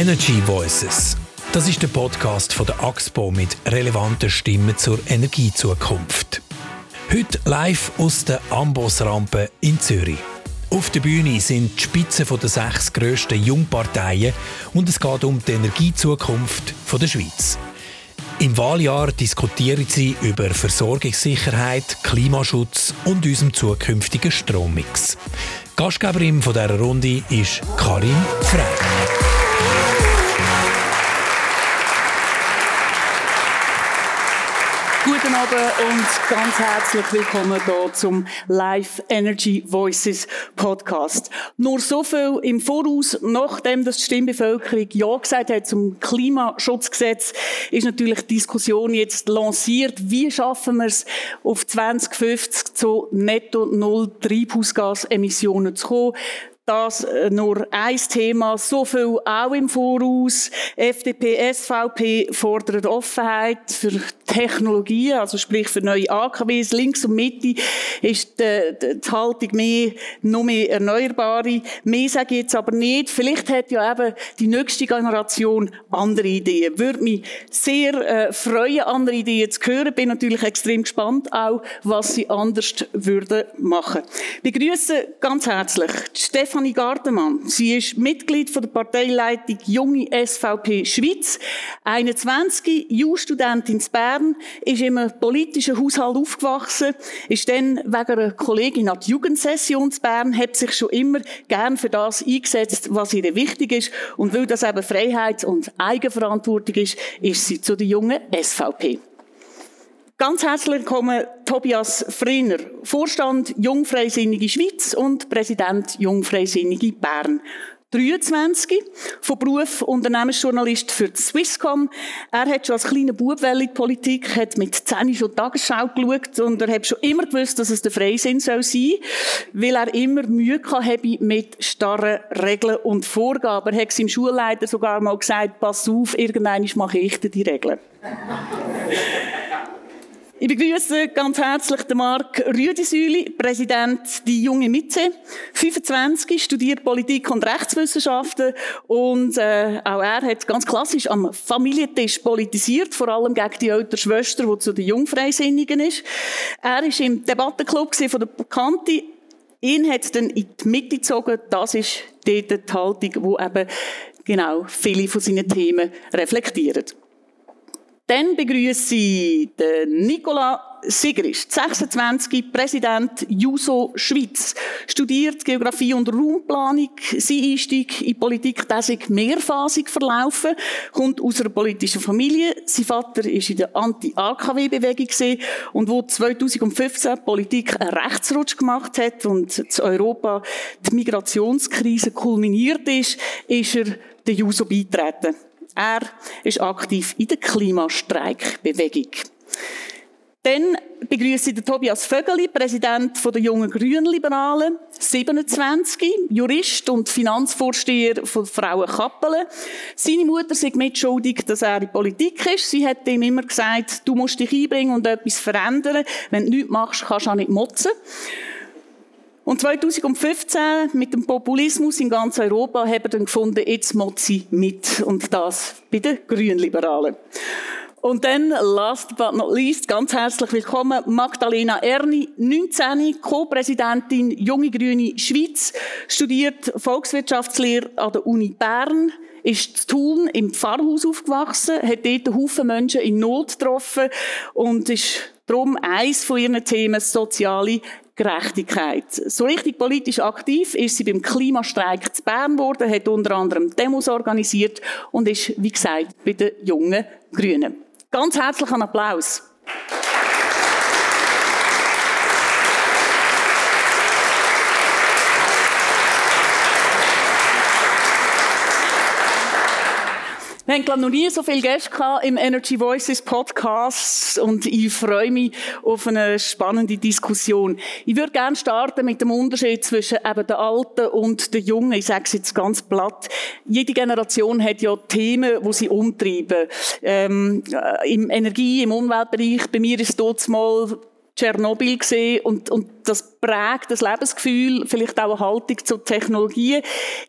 Energy Voices. Das ist der Podcast von der AXPO mit relevanten Stimmen zur Energiezukunft. Heute live aus der Ambos-Rampe in Zürich. Auf der Bühne sind die Spitzen der sechs grössten Jungparteien und es geht um die Energiezukunft der Schweiz. Im Wahljahr diskutieren sie über Versorgungssicherheit, Klimaschutz und unserem zukünftigen Strommix. Gastgeberin dieser Runde ist Karin Frey. Abend und ganz herzlich willkommen hier zum Live Energy Voices Podcast. Nur so viel im Voraus, nachdem das die Stimmbevölkerung Ja gesagt hat zum Klimaschutzgesetz, ist natürlich die Diskussion jetzt lanciert. Wie schaffen wir es, auf 2050 zu netto null Treibhausgasemissionen zu kommen? das äh, nur ein Thema, so viel auch im Voraus. FDP, SVP fordern Offenheit für Technologien, also sprich für neue AKWs. Links und Mitte ist die, die Haltung mehr, noch mehr Erneuerbare. Mehr sage ich jetzt aber nicht. Vielleicht hat ja eben die nächste Generation andere Ideen. Würde mich sehr äh, freuen, andere Ideen zu hören. Bin natürlich extrem gespannt auch, was sie anders würden machen. Ich begrüße ganz herzlich Stefan Stefanie Gardemann. Sie ist Mitglied von der Parteileitung Junge SVP Schweiz, 21, Jurastudentin in Bern, ist im politischen Haushalt aufgewachsen, ist dann wegen einer Kollegin an die Jugendsession in Bern, hat sich schon immer gern für das eingesetzt, was ihr wichtig ist. Und weil das eben Freiheit und Eigenverantwortung ist, ist sie zu der jungen SVP. Ganz herzlich willkommen Tobias Friner, Vorstand Jungfreisinnige Schweiz und Präsident Jungfreisinnige Bern. 23, von Beruf Unternehmensjournalist für Swisscom. Er hat schon als kleiner Bub in die Politik, hat mit 10 schon Tagesschau geschaut und er hat schon immer gewusst, dass es der Freisinn soll sein, weil er immer Mühe hatte mit starren Regeln und Vorgaben. Er hat seinem Schulleiter sogar mal gesagt, pass auf, irgendwann mache ich dir die Regeln. Ich begrüße ganz herzlich den Marc Rüdisüli, Präsident die junge Mitte, 25, studiert Politik und Rechtswissenschaften und äh, auch er hat ganz klassisch am Familientisch politisiert, vor allem gegen die ältere Schwester, die zu den Jungfreisinnigen ist. Er ist im Debattenclub von der Bekannte. Ihn hat dann in die Mitte gezogen. Das ist dort die Haltung, wo eben genau viele von seinen Themen reflektiert. Dann begrüße ich den Nicola Sigrist, 26, Präsident JUSO Schweiz, studiert Geografie und Raumplanung. Sein Einstieg in Politik der sich mehrphasig verlaufen, kommt aus einer politischen Familie. Sein Vater ist in der Anti-AKW-Bewegung und wo 2015 Politik einen Rechtsrutsch gemacht hat und zu Europa die Migrationskrise kulminiert ist, ist er der JUSO beitreten. Er ist aktiv in der Klimastreikbewegung. Dann begrüße ich Tobias Vögeli, Präsident der Jungen Grünliberalen, 27, Jurist und Finanzvorsteher von Frauen Kappelen. Seine Mutter sagt mitschuldig, dass er in Politik ist. Sie hat ihm immer gesagt, du musst dich einbringen und etwas verändern. Wenn du nichts machst, kannst du auch nicht motzen. Und 2015 mit dem Populismus in ganz Europa haben wir dann gefunden, jetzt Mozi mit. Und das bei den Grünliberalen. Und dann, last but not least, ganz herzlich willkommen, Magdalena Erni, 19, Co-Präsidentin Junge Grüne Schweiz, studiert Volkswirtschaftslehre an der Uni Bern, ist zu Thun im Pfarrhaus aufgewachsen, hat dort einen Haufen Menschen in Not getroffen und ist darum eins von ihren Themen soziale Gerechtigkeit. So richtig politisch aktiv ist sie beim Klimastreik zu Bern geworden, hat unter anderem Demos organisiert und ist, wie gesagt, bei den jungen Grünen. Ganz herzlichen Applaus. Wir haben, glaube noch nie so viele Gäste im Energy Voices Podcast und ich freue mich auf eine spannende Diskussion. Ich würde gerne starten mit dem Unterschied zwischen eben der Alten und der Jungen. Ich sage es jetzt ganz platt. Jede Generation hat ja Themen, die sie umtreiben. Ähm, Im Energie-, im Umweltbereich, bei mir ist dort mal Tschernobyl gesehen und, und das prägt das Lebensgefühl, vielleicht auch eine Haltung zur Technologie.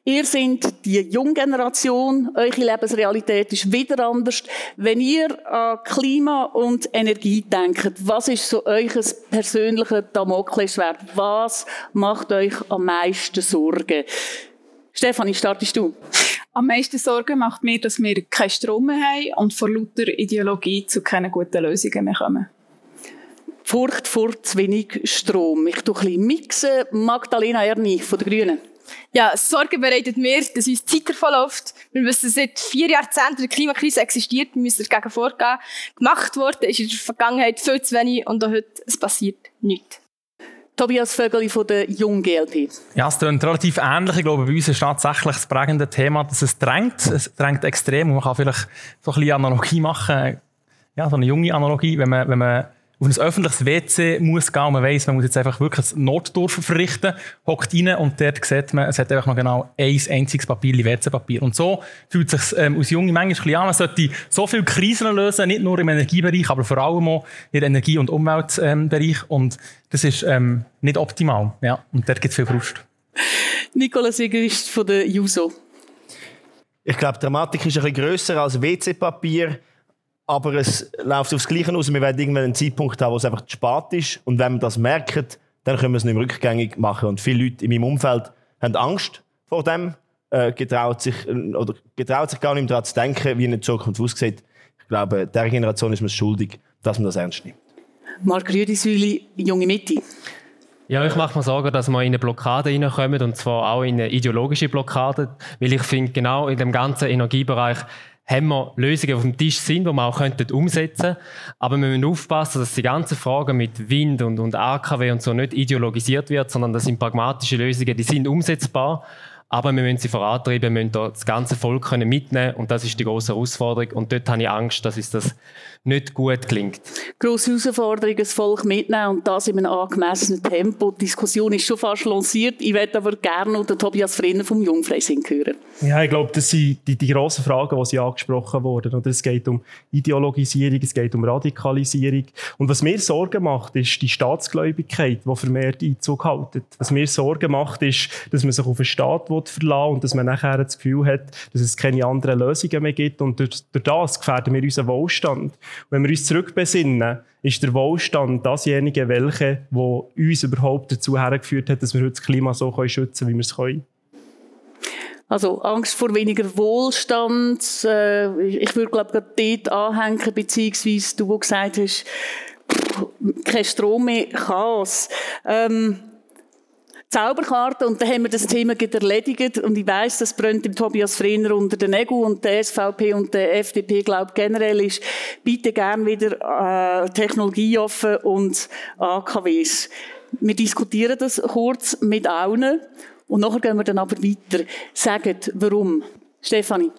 Ihr seid die junge Generation, eure Lebensrealität ist wieder anders. Wenn ihr an Klima und Energie denkt, was ist so euer persönlicher Damoklesschwert? Was macht euch am meisten Sorgen? Stefanie, startest du? Am meisten Sorgen macht mir, dass wir keinen Strom mehr haben und vor lauter Ideologie zu keinen guten Lösungen mehr kommen. Furcht vor zu wenig Strom. Ich tue ein bisschen mixen. Magdalena Erni von den Grünen. Ja, Sorge bereitet mir, dass uns die Zeit davonläuft. Wir wissen, seit vier Jahrzehnten die Klimakrise existiert, wir müssen dagegen vorgehen. Gemacht worden ist in der Vergangenheit viel zu wenig und auch heute es passiert nichts. Tobias Vögeli von der Jung GLP. Ja, es klingt relativ ähnlich. Ich glaube, bei uns ist tatsächlich das prägende Thema, dass es drängt. Es drängt extrem und man kann vielleicht so ein bisschen Analogie machen. Ja, so eine junge Analogie, wenn man, wenn man auf ein öffentliches WC muss gehen und man weiss, man muss jetzt einfach wirklich ein Notdurf verrichten, hockt rein und dort sieht man, es hat einfach noch genau ein einziges Papier, WC-Papier. Und so fühlt es sich ähm, aus junge manchmal ein bisschen an, man sollte so viele Krisen lösen, nicht nur im Energiebereich, aber vor allem auch im Energie- und Umweltbereich. Ähm, und das ist ähm, nicht optimal. Ja, und dort gibt es viel Frust. Nicola Sigerist von der JUSO. Ich glaube, die Dramatik ist ein bisschen grösser als WC-Papier aber es läuft aufs Gleiche aus. Wir werden irgendwann einen Zeitpunkt haben, wo es einfach zu spät ist. Und wenn wir das merken, dann können wir es nicht mehr rückgängig machen. Und viele Leute in meinem Umfeld haben Angst vor dem, äh, getraut, sich, äh, oder getraut sich gar nicht mehr daran zu denken, wie in der Zukunft aussieht. Ich glaube, der Generation ist man es schuldig, dass man das ernst nimmt. Marc Rüdisüli, junge Mitte. Ja, ich mache mir Sorgen, dass wir in eine Blockade reinkommen, und zwar auch in eine ideologische Blockade, weil ich finde, genau in dem ganzen Energiebereich haben wir Lösungen auf dem Tisch sind, die wir auch könnten umsetzen könnten. Aber wir müssen aufpassen, dass die ganze Frage mit Wind und, und AKW und so nicht ideologisiert wird, sondern das sind pragmatische Lösungen, die sind umsetzbar. Aber wir müssen sie vorantreiben, wir müssen das ganze Volk können mitnehmen und das ist die große Herausforderung. Und dort habe ich Angst, dass uns das nicht gut klingt. Grosse Herausforderung, das Volk mitnehmen und das in einem angemessenen Tempo. Die Diskussion ist schon fast lanciert. Ich würde aber gerne noch den Tobias Frenner vom Jungfreising hören. Ja, ich glaube, das sind die, die grossen Fragen, die Sie angesprochen wurden. Oder es geht um Ideologisierung, es geht um Radikalisierung. Und was mir Sorgen macht, ist die Staatsgläubigkeit, die vermehrt Einzug hält. Was mir Sorgen macht, ist, dass man sich auf einen Staat verlassen und dass man nachher das Gefühl hat, dass es keine anderen Lösungen mehr gibt. Und durch, durch das gefährden wir unseren Wohlstand. Wenn wir uns zurückbesinnen, ist der Wohlstand dasjenige, welche, wo uns überhaupt dazu hergeführt hat, dass wir heute das Klima so schützen können, wie wir es können. Also Angst vor weniger Wohlstand. Äh, ich würde glaube ich dort anhängen, beziehungsweise du, wo gesagt hast, kein Strom mehr, Chaos. Ähm, Zauberkarte und dann haben wir das Thema erledigt und ich weiß, das brennt dem Tobias Frenner unter den Nägeln und der SVP und der FDP glaubt generell ist, bitte gern wieder äh, technologieoffen und AKWs. Wir diskutieren das kurz mit allen und nachher gehen wir dann aber weiter. Sagt, warum? Stefanie.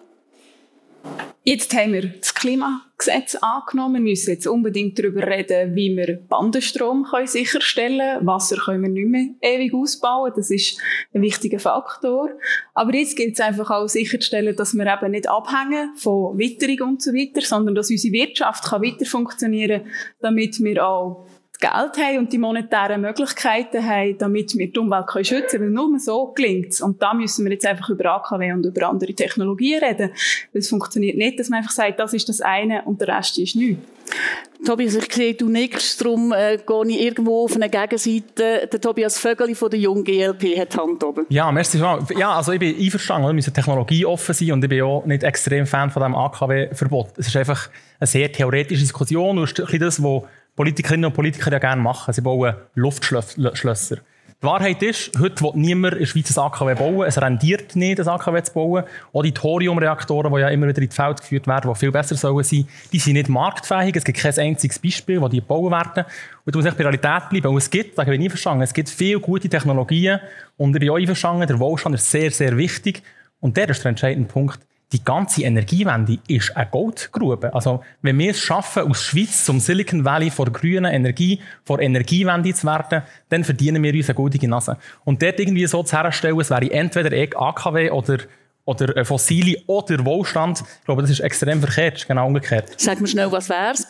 Jetzt haben wir das Klimagesetz angenommen. Wir müssen jetzt unbedingt darüber reden, wie wir Bandenstrom können sicherstellen können. Wasser können wir nicht mehr ewig ausbauen. Das ist ein wichtiger Faktor. Aber jetzt gilt es einfach auch sicherzustellen, dass wir eben nicht abhängen von Witterung und so weiter, sondern dass unsere Wirtschaft kann weiter funktionieren, damit wir auch Geld haben und die monetären Möglichkeiten haben, damit wir die Umwelt können schützen können. Weil nur so gelingt es. Und da müssen wir jetzt einfach über AKW und über andere Technologien reden. Weil es funktioniert nicht, dass man einfach sagt, das ist das eine und der Rest ist nichts. Tobias, ich sehe, du nickst, darum äh, gehe ich irgendwo auf eine Gegenseite. Der Tobias Vögeli von der jungen GLP hat die Hand oben. Ja, merci. Ja, also ich bin einverstanden, wir müssen Technologie offen sein und ich bin auch nicht extrem Fan von diesem AKW-Verbot. Es ist einfach eine sehr theoretische Diskussion und das, was Politikerinnen und Politiker ja gerne machen. Sie bauen Luftschlösser. Die Wahrheit ist, heute will niemand in der Schweiz ein AKW bauen. Es rendiert nicht, ein AKW zu bauen. Auch die Thoriumreaktoren, die ja immer wieder ins Feld geführt werden, die viel besser sollen sein, die sind nicht marktfähig. Es gibt kein einziges Beispiel, wo die gebaut werden. Und du musst echt bei Realität bleiben. Und es gibt, da bin ich einverstanden, es gibt viele gute Technologien. Und ich bin auch einverstanden, der Wohlstand ist sehr, sehr wichtig. Und der ist der entscheidende Punkt die ganze Energiewende ist eine Goldgrube. Also, wenn wir es schaffen, aus Schweiz zum Silicon Valley vor grüner Energie, vor Energiewende zu werden, dann verdienen wir uns eine gute Nase. Und dort irgendwie so zu herstellen, es wäre entweder AKW oder oder fossile oder Wohlstand. Ich glaube, das ist extrem verkehrt, genau umgekehrt. Sag mir schnell, was wär's?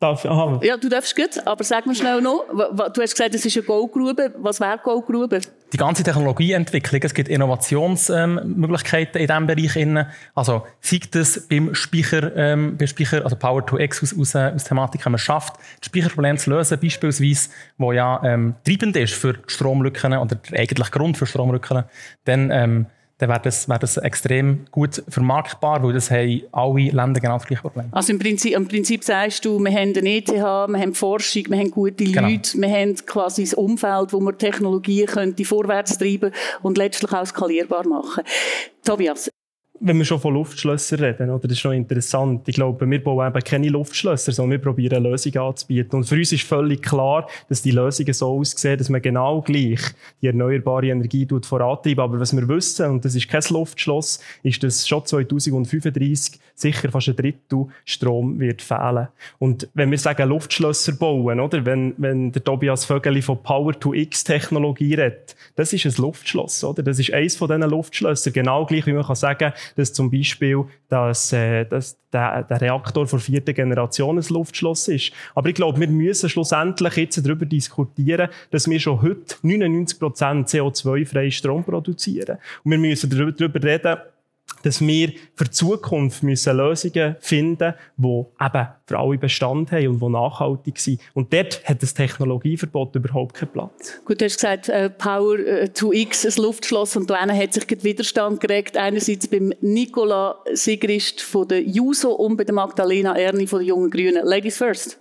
Darf, aha. Ja, du darfst gut, aber sag mir schnell noch. Du hast gesagt, es ist eine Goldgrube. Was wäre Goldgrube? Die ganze Technologieentwicklung, es gibt Innovationsmöglichkeiten ähm, in diesem Bereich. Innen. Also, sei das beim Speicher, ähm, beim Speicher also Power to X aus, aus, äh, aus Thematik, wenn man schafft, das Speicherproblem zu lösen, beispielsweise, wo ja ähm, treibend ist für Stromlücken oder der eigentliche Grund für Stromlücken, dann ähm, dann wäre das, wär das extrem gut vermarktbar, weil das haben alle Länder genau das gleiche Problem. Also im Prinzip, im Prinzip sagst du, wir haben eine ETH, wir haben Forschung, wir haben gute genau. Leute, wir haben quasi das Umfeld, wo man Technologien könnte vorwärts treiben und letztlich auch skalierbar machen. Tobias, wenn wir schon von Luftschlössern reden, oder, das ist noch interessant. Ich glaube, wir bauen eben keine Luftschlösser, sondern wir probieren Lösungen anzubieten. Und für uns ist völlig klar, dass die Lösungen so aussehen, dass man genau gleich die erneuerbare Energie vorantreibt. Aber was wir wissen, und das ist kein Luftschloss, ist, dass schon 2035 sicher fast ein Drittel Strom wird fehlen. Und wenn wir sagen Luftschlösser bauen, oder, wenn, wenn der Tobias Vögeli von Power-to-X-Technologie redet, das ist ein Luftschloss, oder? Das ist eins von diesen Luftschlössern. Genau gleich, wie man kann sagen, dass zum Beispiel dass, äh, dass der, der Reaktor von vierter Generation ein Luftschloss ist. Aber ich glaube, wir müssen schlussendlich jetzt darüber diskutieren, dass wir schon heute 99% CO2-freien Strom produzieren. Und wir müssen darüber reden, dass wir für die Zukunft müssen Lösungen finden müssen, die eben für alle Bestand haben und die nachhaltig sind. Und dort hat das Technologieverbot überhaupt keinen Platz. Gut, du hast gesagt, äh, Power äh, to X, ein Luftschloss, und da hat sich der Widerstand geregt. Einerseits beim Nicola Sigrist von der JUSO und bei der Magdalena Erni von der Jungen Grünen. Ladies first.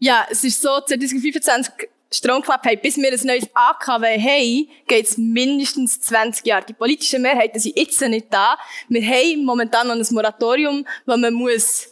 Ja, es ist so, 2025 Stromklapp haben, bis wir ein neues AKW haben, geht es mindestens 20 Jahre. Die politischen Mehrheiten sind jetzt nicht da. Wir haben momentan noch ein Moratorium, das man muss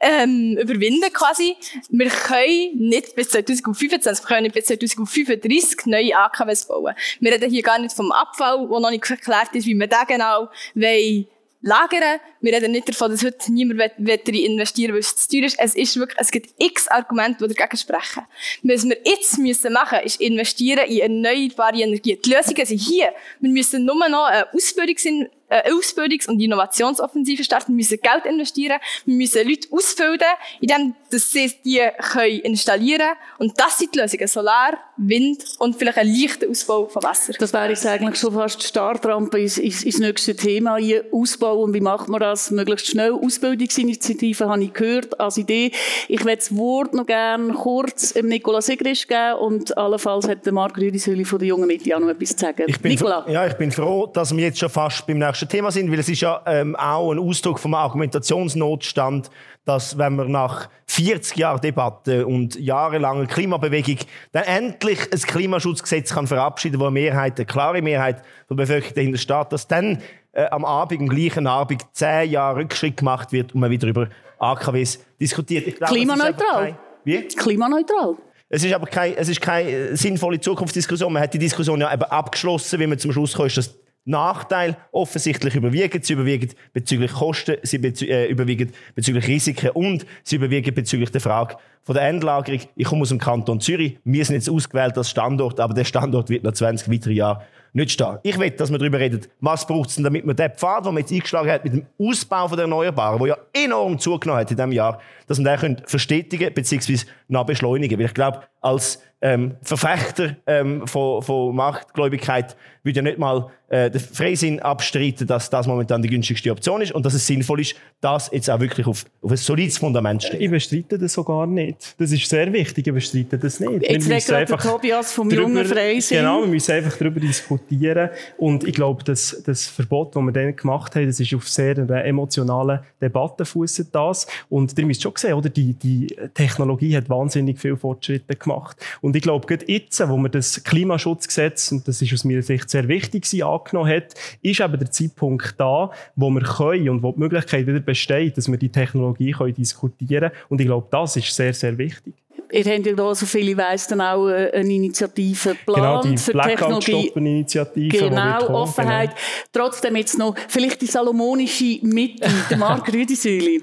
ähm, überwinden quasi. Wir können nicht bis 2025, wir können nicht bis 2035 neue AKWs bauen. Wir reden hier gar nicht vom Abfall, wo noch nicht geklärt ist, wie wir den genau wollen lagern. Wir reden nicht davon, dass heute niemand darin investieren will, weil es zu teuer ist. Es ist wirklich, es gibt x Argumente, die dagegen sprechen. Was wir jetzt müssen machen, ist investieren in erneuerbare Energie. Die Lösungen sind hier. Wir müssen nur noch eine Ausbildung äh, Ausbildungs- und Innovationsoffensive starten. Wir müssen Geld investieren. Wir müssen Leute ausbilden, indem dass sie die können installieren können. Und das sind die Lösungen. Solar, Wind und vielleicht ein leichter Ausbau von Wasser. Das wäre jetzt eigentlich schon fast die Startrampe ins, ins, ins nächste Thema. Hier Ausbau und wie macht man das möglichst schnell? Ausbildungsinitiative habe ich gehört als Idee. Ich werde das Wort noch gerne kurz dem Nicola Sigrist geben und allenfalls hat der Marc Rüdisüli von der Jungen Mitte auch noch etwas zu sagen. Ich bin Nicola. Ja, ich bin froh, dass wir jetzt schon fast beim nächsten nächste Thema sind, weil es ist ja ähm, auch ein Ausdruck vom Argumentationsnotstand, dass wenn man nach 40 Jahren Debatte und jahrelanger Klimabewegung dann endlich ein Klimaschutzgesetz kann verabschieden, wo eine Mehrheit, eine klare Mehrheit der Bevölkerung dahinter steht, dass dann äh, am Abend, am gleichen Abend, zehn Jahre Rückschritt gemacht wird und man wieder über AKWs diskutiert. Glaube, Klimaneutral. Wie? Klimaneutral. Es ist aber keine, es ist keine sinnvolle Zukunftsdiskussion. Man hat die Diskussion ja eben abgeschlossen, wie man zum Schluss kommt, dass Nachteile offensichtlich überwiegen. Sie überwiegen bezüglich Kosten, sie bezü äh, überwiegen bezüglich Risiken und sie überwiegen bezüglich der Frage von der Endlagerung. Ich komme aus dem Kanton Zürich. Wir sind jetzt ausgewählt als Standort, aber der Standort wird noch 20 weitere Jahre nicht stehen. Ich will, dass wir darüber reden, was braucht es denn, damit man den Pfad, den man jetzt eingeschlagen hat, mit dem Ausbau der Erneuerbaren, der ja enorm zugenommen hat in diesem Jahr, dass man den verstetigen bzw. noch beschleunigen. Weil ich glaube, als ähm, Verfechter ähm, von, von Machtgläubigkeit würde ja nicht mal äh, den Freisinn abstreiten, dass das momentan die günstigste Option ist und dass es sinnvoll ist, das jetzt auch wirklich auf, auf ein solides Fundament zu stellen. Ich bestreite das sogar nicht. Das ist sehr wichtig, ich bestreite das nicht. Jetzt redet einfach Tobias vom drüber, jungen Freisinn. Genau, wir müssen einfach darüber diskutieren und ich glaube, das, das Verbot, das wir dann gemacht haben, das ist auf sehr einer emotionalen Debatte fußet das und ihr müsst schon sehen, oder? Die, die Technologie hat wahnsinnig viele Fortschritte gemacht und ich glaube, gerade jetzt, wo wir das Klimaschutzgesetz, und das ist aus meiner Sicht sehr wichtig, sie angenommen hat, ist eben der Zeitpunkt da, wo wir können und wo die Möglichkeit wieder besteht, dass wir die Technologie können diskutieren können. Und ich glaube, das ist sehr, sehr wichtig ihr habt ja da, so viel ich weiss, dann auch äh, eine Initiative geplant genau, die für Technologie. Initiative, genau, Offenheit. Genau. Trotzdem jetzt noch vielleicht die salomonische Mitte, der Marc Rüdisüli.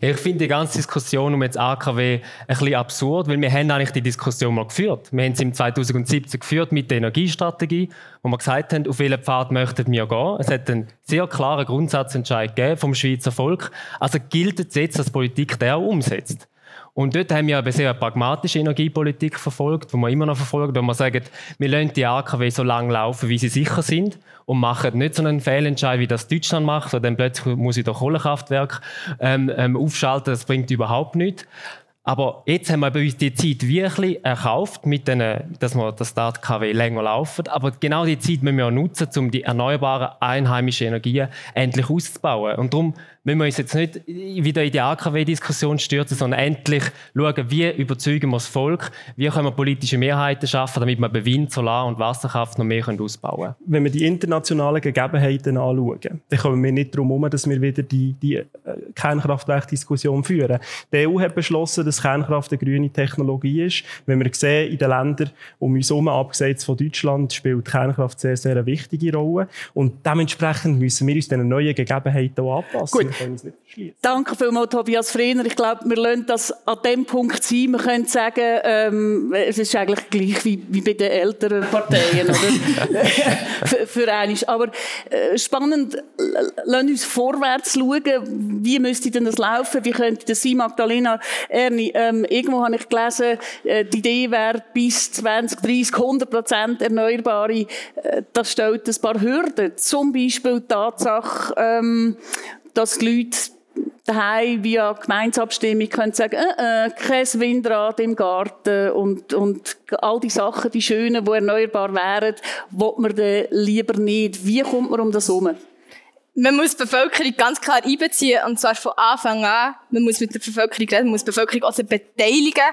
ja, ich finde die ganze Diskussion um jetzt AKW ein bisschen absurd, weil wir haben eigentlich die Diskussion mal geführt. Wir haben sie im 2017 geführt mit der Energiestrategie, wo wir gesagt haben, auf welchen Pfad möchten wir gehen. Es hat einen sehr klaren Grundsatzentscheid gegeben vom Schweizer Volk. Also gilt es jetzt, dass Politik der auch umsetzt. Und dort haben wir eine sehr pragmatische Energiepolitik verfolgt, die wir immer noch verfolgen, wo wir sagen, wir lassen die AKW so lange laufen, wie sie sicher sind und machen nicht so einen Fehlentscheid, wie das Deutschland macht, wo dann plötzlich muss ich das Kohlekraftwerk ähm, ähm, aufschalten, das bringt überhaupt nichts. Aber jetzt haben wir uns die Zeit wirklich erkauft, mit denen, dass wir das Start KW länger laufen. Aber genau die Zeit müssen wir auch nutzen, um die erneuerbaren einheimischen Energien endlich auszubauen. Und darum müssen wir uns jetzt nicht wieder in die AKW-Diskussion stürzen, sondern endlich schauen, wie überzeugen wir das Volk, wie können wir politische Mehrheiten schaffen, damit wir bei Wind, Solar und Wasserkraft noch mehr ausbauen können. Wenn wir die internationalen Gegebenheiten anschauen, dann kommen wir nicht darum herum, dass wir wieder die, die äh, Kernkraftwerkdiskussion führen. Die EU hat beschlossen, dass Kernkraft eine grüne Technologie ist. Wenn wir sehen, in den Ländern um uns herum, abgesehen von Deutschland, spielt Kernkraft sehr, sehr eine wichtige Rolle. Und dementsprechend müssen wir uns diesen neuen Gegebenheiten auch anpassen. Gut können es nicht verschließen. Danke vielmals, Tobias Frehner. Ich glaube, wir lassen das an dem Punkt sein. Wir können sagen, ähm, es ist eigentlich gleich wie, wie bei den älteren Parteien, oder? für, für einiges. Aber äh, spannend, lassen uns vorwärts schauen. Wie müsste denn das laufen? Wie könnte das sein, Magdalena Erni? Ähm, irgendwo habe ich gelesen, äh, die Idee wäre bis 2030 100 Prozent Erneuerbare. Äh, das stellt ein paar Hürden. Zum Beispiel die Tatsache, ähm, dass die Leute daheim via Gemeinsabstimmung können sagen, äh, äh, kein Windrad im Garten und, und all die Sachen, die schönen, die erneuerbar wären, will man dann lieber nicht. Wie kommt man um das herum? Man muss die Bevölkerung ganz klar einbeziehen, und zwar von Anfang an. Man muss mit der Bevölkerung reden, man muss die Bevölkerung also beteiligen.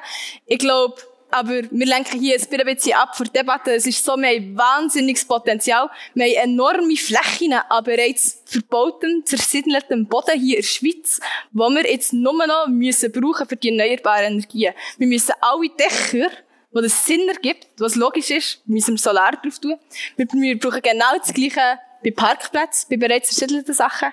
Ich glaube, aber wir lenken hier ein bisschen ab von der Debatte. Es ist so, wir haben wahnsinniges Potenzial. Wir haben enorme Flächen an bereits verbautem, zersiedeltem Boden hier in der Schweiz, wo wir jetzt nur noch müssen brauchen für die erneuerbaren Energien. Wir müssen alle Dächer, wo das Sinn ergibt, was logisch ist, müssen wir Solar drauf tun. Wir, wir brauchen genau das Gleiche bei Parkplätzen, bei bereits zersiedelten Sachen.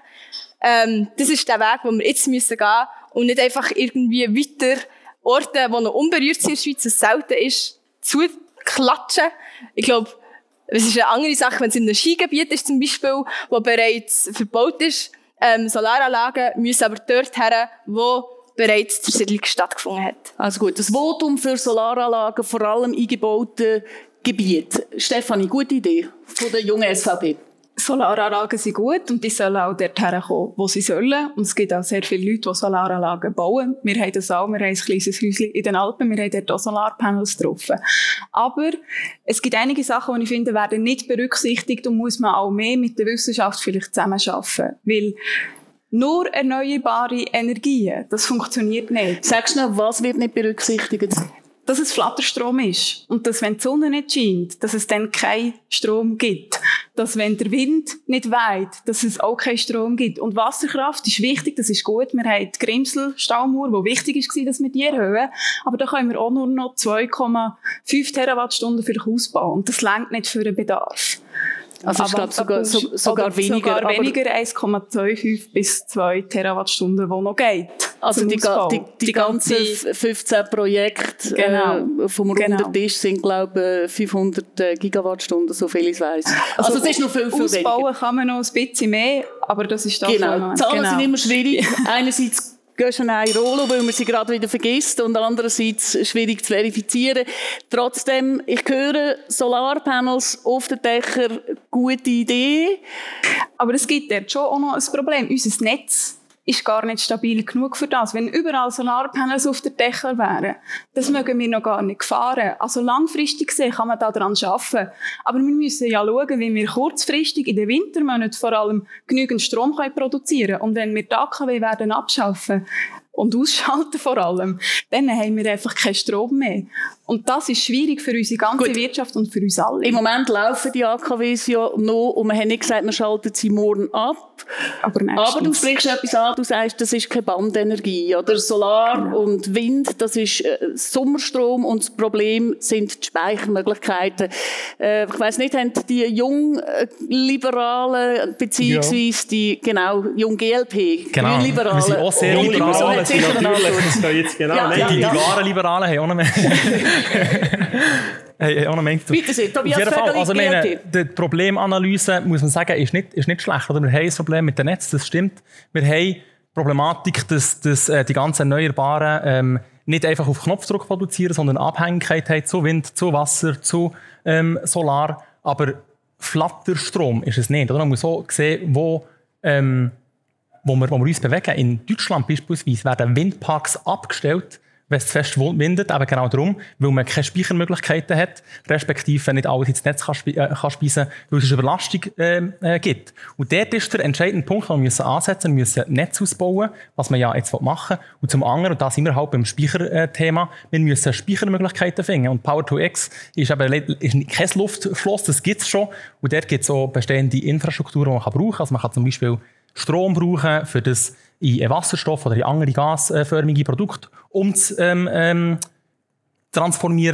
Ähm, das ist der Weg, den wir jetzt müssen gehen und nicht einfach irgendwie weiter Orte, die noch unberührt sind in der Schweiz, es selten ist, zu klatschen. Ich glaube, es ist eine andere Sache, wenn es in einem Skigebiet ist, zum Beispiel, wo bereits verbaut ist. Ähm, Solaranlagen müssen aber dort her, wo bereits die Siedlung stattgefunden hat. Also gut, das Votum für Solaranlagen, vor allem eingebauten Gebiet. Stefanie, gute Idee von der jungen SVP. Solaranlagen sind gut und die sollen auch dort herkommen, wo sie sollen. Und es gibt auch sehr viele Leute, die Solaranlagen bauen. Wir haben das auch, wir haben ein kleines Häuschen in den Alpen, wir haben dort auch Solarpanels drauf. Aber es gibt einige Sachen, die ich finde, werden nicht berücksichtigt und muss man auch mehr mit der Wissenschaft vielleicht zusammenarbeiten. Weil nur erneuerbare Energien, das funktioniert nicht. Sagst du noch, was wird nicht berücksichtigt? Dass es Flatterstrom ist und dass wenn die Sonne nicht scheint, dass es dann keinen Strom gibt. Dass wenn der Wind nicht weht, dass es auch keinen Strom gibt. Und Wasserkraft ist wichtig, das ist gut. Wir haben die Grimsel Staumauer, wo wichtig ist, dass wir die erhöhen. Aber da können wir auch nur noch 2,5 Terawattstunden für den Hausbau. Und das längt nicht für den Bedarf. Also ich glaube sogar, so, sogar weniger. Sogar weniger 1,25 bis 2 Terawattstunden, wo noch geht. Also die, die, die, die, ganzen 15 Projekte genau. äh, vom runden genau. Tisch sind glaube ich 500 äh, Gigawattstunden, so viel ich weiß. Also, also es ist noch viel, viel Ausbauen weniger. kann man noch ein bisschen mehr, aber das ist doch Genau, Zahlen genau. sind immer schwierig. Einerseits gehen schon Rolle, weil man sie gerade wieder vergisst und andererseits schwierig zu verifizieren. Trotzdem, ich höre Solarpanels auf den Dächern, gute Idee. Aber es gibt dort schon auch noch ein Problem. Unser Netz ist gar nicht stabil genug für das. Wenn überall Solarpanels auf den Dächern wären, das mögen wir noch gar nicht fahren. Also langfristig gesehen kann man daran arbeiten. Aber wir müssen ja schauen, wie wir kurzfristig in den Wintermonaten vor allem genügend Strom produzieren können. Und wenn wir die AKW werden abschaffen, und ausschalten vor allem, dann haben wir einfach keinen Strom mehr. Und das ist schwierig für unsere ganze Gut. Wirtschaft und für uns alle. Im Moment laufen die AKWs ja noch und wir haben nicht gesagt, wir schalten sie morgen ab. Aber, Aber du sprichst etwas an, du sagst, das ist keine Bandenergie. Oder Solar genau. und Wind, das ist äh, Sommerstrom und das Problem sind die Speichermöglichkeiten. Äh, ich weiss nicht, haben die Jungliberalen beziehungsweise ja. die, genau, Jung-GLP, genau. Grünliberalen. Wir sind auch sehr Liberale sicher natürlich. Das jetzt genau. Ja, Nein, die, ja. die wahren Liberalen haben auch noch mehr. hey, auch noch mehr Bitte sehr, Tobias Auf jeden Fall, also meine, die Problemanalyse, muss man sagen, ist nicht, ist nicht schlecht. Oder wir haben ein Problem mit dem Netz, das stimmt. Wir haben Problematik, dass, dass äh, die ganzen erneuerbaren ähm, nicht einfach auf Knopfdruck produzieren, sondern Abhängigkeit haben zu Wind, zu Wasser, zu ähm, Solar. Aber Flatterstrom ist es nicht. Oder? Man muss so sehen, wo, ähm, wo, wir, wo wir uns bewegen. In Deutschland beispielsweise werden Windparks abgestellt, wenn es zu fest windet, eben genau darum, weil man keine Speichermöglichkeiten hat, respektive nicht alles ins Netz kann, äh, kann speisen, weil es eine Überlastung äh, äh, gibt. Und dort ist der entscheidende Punkt, den wir müssen ansetzen müssen, wir müssen Netz ausbauen, was wir ja jetzt machen Und zum anderen, und da sind wir halt beim Speicherthema, wir müssen Speichermöglichkeiten finden. Und Power-to-X ist eben ist kein Luftschloss, das gibt es schon. Und dort gibt es auch bestehende Infrastruktur, die man brauchen kann. Also man kann zum Beispiel Strom brauchen, für das in Wasserstoff oder in andere gasförmige Produkte umzutransformieren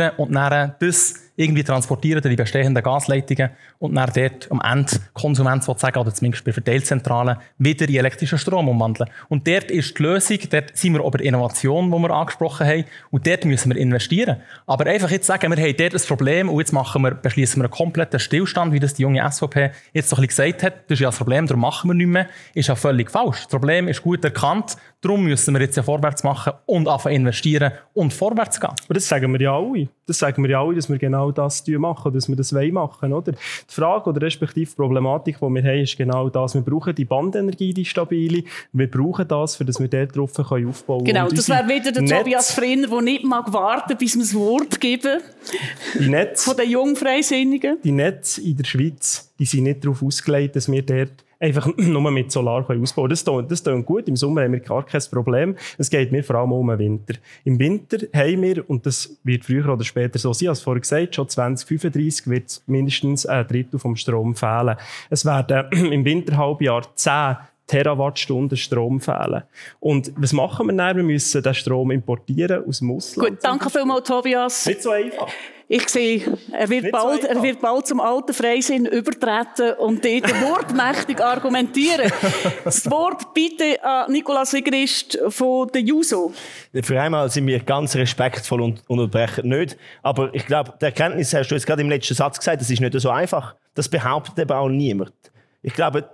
ähm, ähm, und dann das irgendwie transportieren die bestehenden Gasleitungen und dann dort am Ende Konsument sozusagen, oder zumindest bei Verteilzentralen, wieder in elektrischen Strom umwandeln. Und dort ist die Lösung, dort sind wir über Innovation, die wir angesprochen haben, und dort müssen wir investieren. Aber einfach jetzt sagen, wir haben dort ein Problem und jetzt machen wir, beschließen wir einen kompletten Stillstand, wie das die junge SVP jetzt so ein gesagt hat, das ist ja das Problem, darum machen wir nicht mehr, ist ja völlig falsch. Das Problem ist gut erkannt, darum müssen wir jetzt ja vorwärts machen und anfangen investieren und vorwärts gehen. Aber das sagen wir ja alle. Das sagen wir ja alle, dass wir genau das machen, dass wir das machen oder? Die Frage oder respektive die Problematik, die wir haben, ist genau das. Wir brauchen die Bandenergie, die stabile. Wir brauchen das, für dass wir dort drauf aufbauen können. Genau, das wäre wieder der Netz Tobias Frenner, der nicht mag warten, bis wir das Wort geben. Die Netz, Von den Jungfreisinnigen. Die Netze in der Schweiz, die sind nicht darauf ausgelegt, dass wir dort einfach nur mit Solar können ausbauen Das klingt, das klingt gut. Im Sommer haben wir gar kein Problem. Es geht mir vor allem um den Winter. Im Winter haben wir, und das wird früher oder später so sein, als vorher gesagt, schon 2035 wird mindestens ein Drittel vom Strom fehlen. Es werden im Winterhalbjahr 10 Terawattstunden Strom fehlen. Und was machen wir dann? Wir müssen den Strom importieren aus dem Ausland. Gut, danke vielmals, Tobias. Nicht so einfach. Ich sehe, er wird, bald, er wird bald zum alten Freisinn übertreten und dort wortmächtig argumentieren. Das Wort bitte an Nikolaus Sigrist von der JUSO. Für einmal sind wir ganz respektvoll und unterbrechen nicht. Aber ich glaube, die Erkenntnis hast du jetzt gerade im letzten Satz gesagt, das ist nicht so einfach. Das behauptet aber auch niemand. Ich glaube,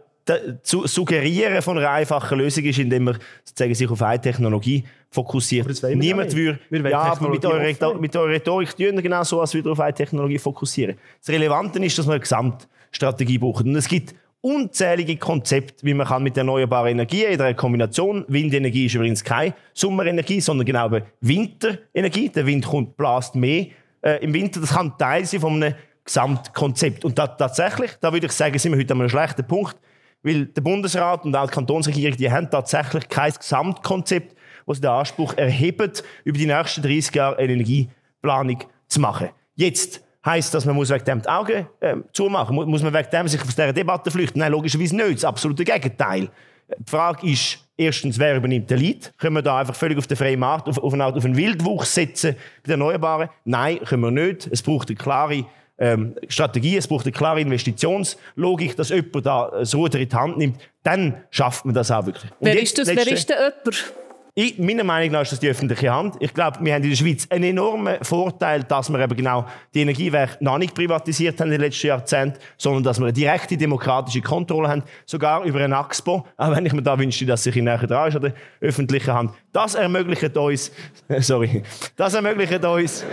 zu suggerieren von einer einfachen Lösung ist, indem man sozusagen sich auf eine Technologie fokussiert. Niemand würde, ja, aber mit eurer, mit eurer Rhetorik tun genau so, als würde auf eine Technologie fokussieren. Das Relevante ist, dass man eine Gesamtstrategie braucht. Und es gibt unzählige Konzepte, wie man kann mit erneuerbaren Energien in einer Kombination, Windenergie ist übrigens keine Sommerenergie, sondern genau Winterenergie. Der Wind kommt, blast mehr äh, im Winter. Das kann Teil sein von einem Gesamtkonzept. Und da, tatsächlich, da würde ich sagen, sind wir heute an einem schlechten Punkt. Weil der Bundesrat und auch die Kantonsregierung, die haben tatsächlich kein Gesamtkonzept, wo sie den Anspruch erheben, über die nächsten 30 Jahre eine Energieplanung zu machen. Jetzt heisst das, man muss wegen dem die Augen äh, zumachen. Muss man wegen dem sich aus dieser Debatte flüchten? Nein, logischerweise nicht. Das absolute Gegenteil. Die Frage ist, erstens, wer übernimmt den Lead? Können wir da einfach völlig auf den freien Markt, auf, auf, eine, auf einen Wildwuchs setzen bei den Erneuerbaren? Nein, können wir nicht. Es braucht eine klare ähm, Strategie, es braucht eine klare Investitionslogik, dass jemand da das Ruder in die Hand nimmt. Dann schafft man das auch wirklich. Und wer ist das? Letzte, wer ist der jemand? Ich, meiner Meinung nach ist das die öffentliche Hand. Ich glaube, wir haben in der Schweiz einen enormen Vorteil, dass wir eben genau die Energiewerke noch nicht privatisiert haben in den letzten Jahrzehnten, sondern dass wir eine direkte demokratische Kontrolle haben, sogar über ein AXPO, auch wenn ich mir da wünschte, dass sich in näher dran ist an der öffentlichen Hand. Das ermöglicht uns, sorry, das ermöglicht uns,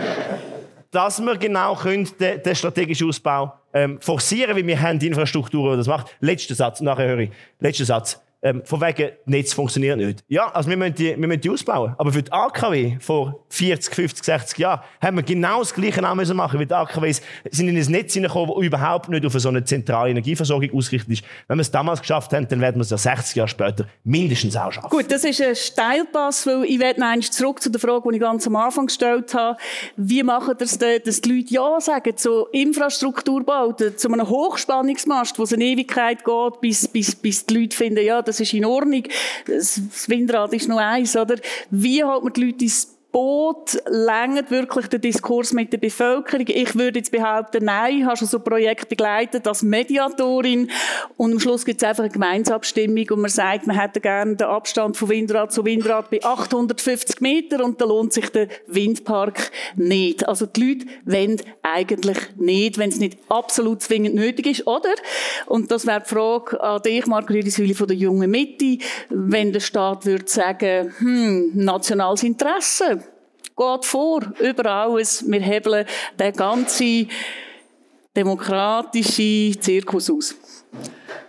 dass wir genau können den, den strategischen Ausbau ähm, forcieren, wie wir haben die Infrastruktur, die das macht. Letzter Satz, nachher höre ich. Letzter Satz ähm, von wegen Netz funktioniert nicht. Ja, also wir müssen, die, wir müssen die ausbauen. Aber für die AKW vor 40, 50, 60 Jahren haben wir genau das Gleiche auch müssen machen, weil die AKWs sind in ein Netz hineingekommen, das überhaupt nicht auf so eine zentrale Energieversorgung ausgerichtet ist. Wenn wir es damals geschafft haben, dann werden wir es ja 60 Jahre später mindestens auch schaffen. Gut, das ist ein Steilpass, weil ich noch zurück zu der Frage, die ich ganz am Anfang gestellt habe. Wie machen das denn, dass die Leute Ja sagen zu Infrastrukturbauten, zu einem Hochspannungsmast, wo es eine Ewigkeit geht, bis, bis, bis die Leute finden, ja, das ist in Ordnung. Das Windrad ist noch eins, oder? Wie holt man die Leute ins Boot längert wirklich der Diskurs mit der Bevölkerung? Ich würde jetzt behaupten, nein, ich habe schon so ein Projekt begleitet als Mediatorin und am Schluss gibt es einfach eine Gemeinsabstimmung und man sagt, man hätte gerne den Abstand von Windrad zu Windrad bei 850 Meter und da lohnt sich der Windpark nicht. Also die Leute wollen eigentlich nicht, wenn es nicht absolut zwingend nötig ist, oder? Und das wäre die Frage an dich, Margarete Süli von der jungen Mitte, wenn der Staat würde sagen, hm, nationales Interesse, geht vor über alles. Wir hebeln den ganzen demokratischen Zirkus aus.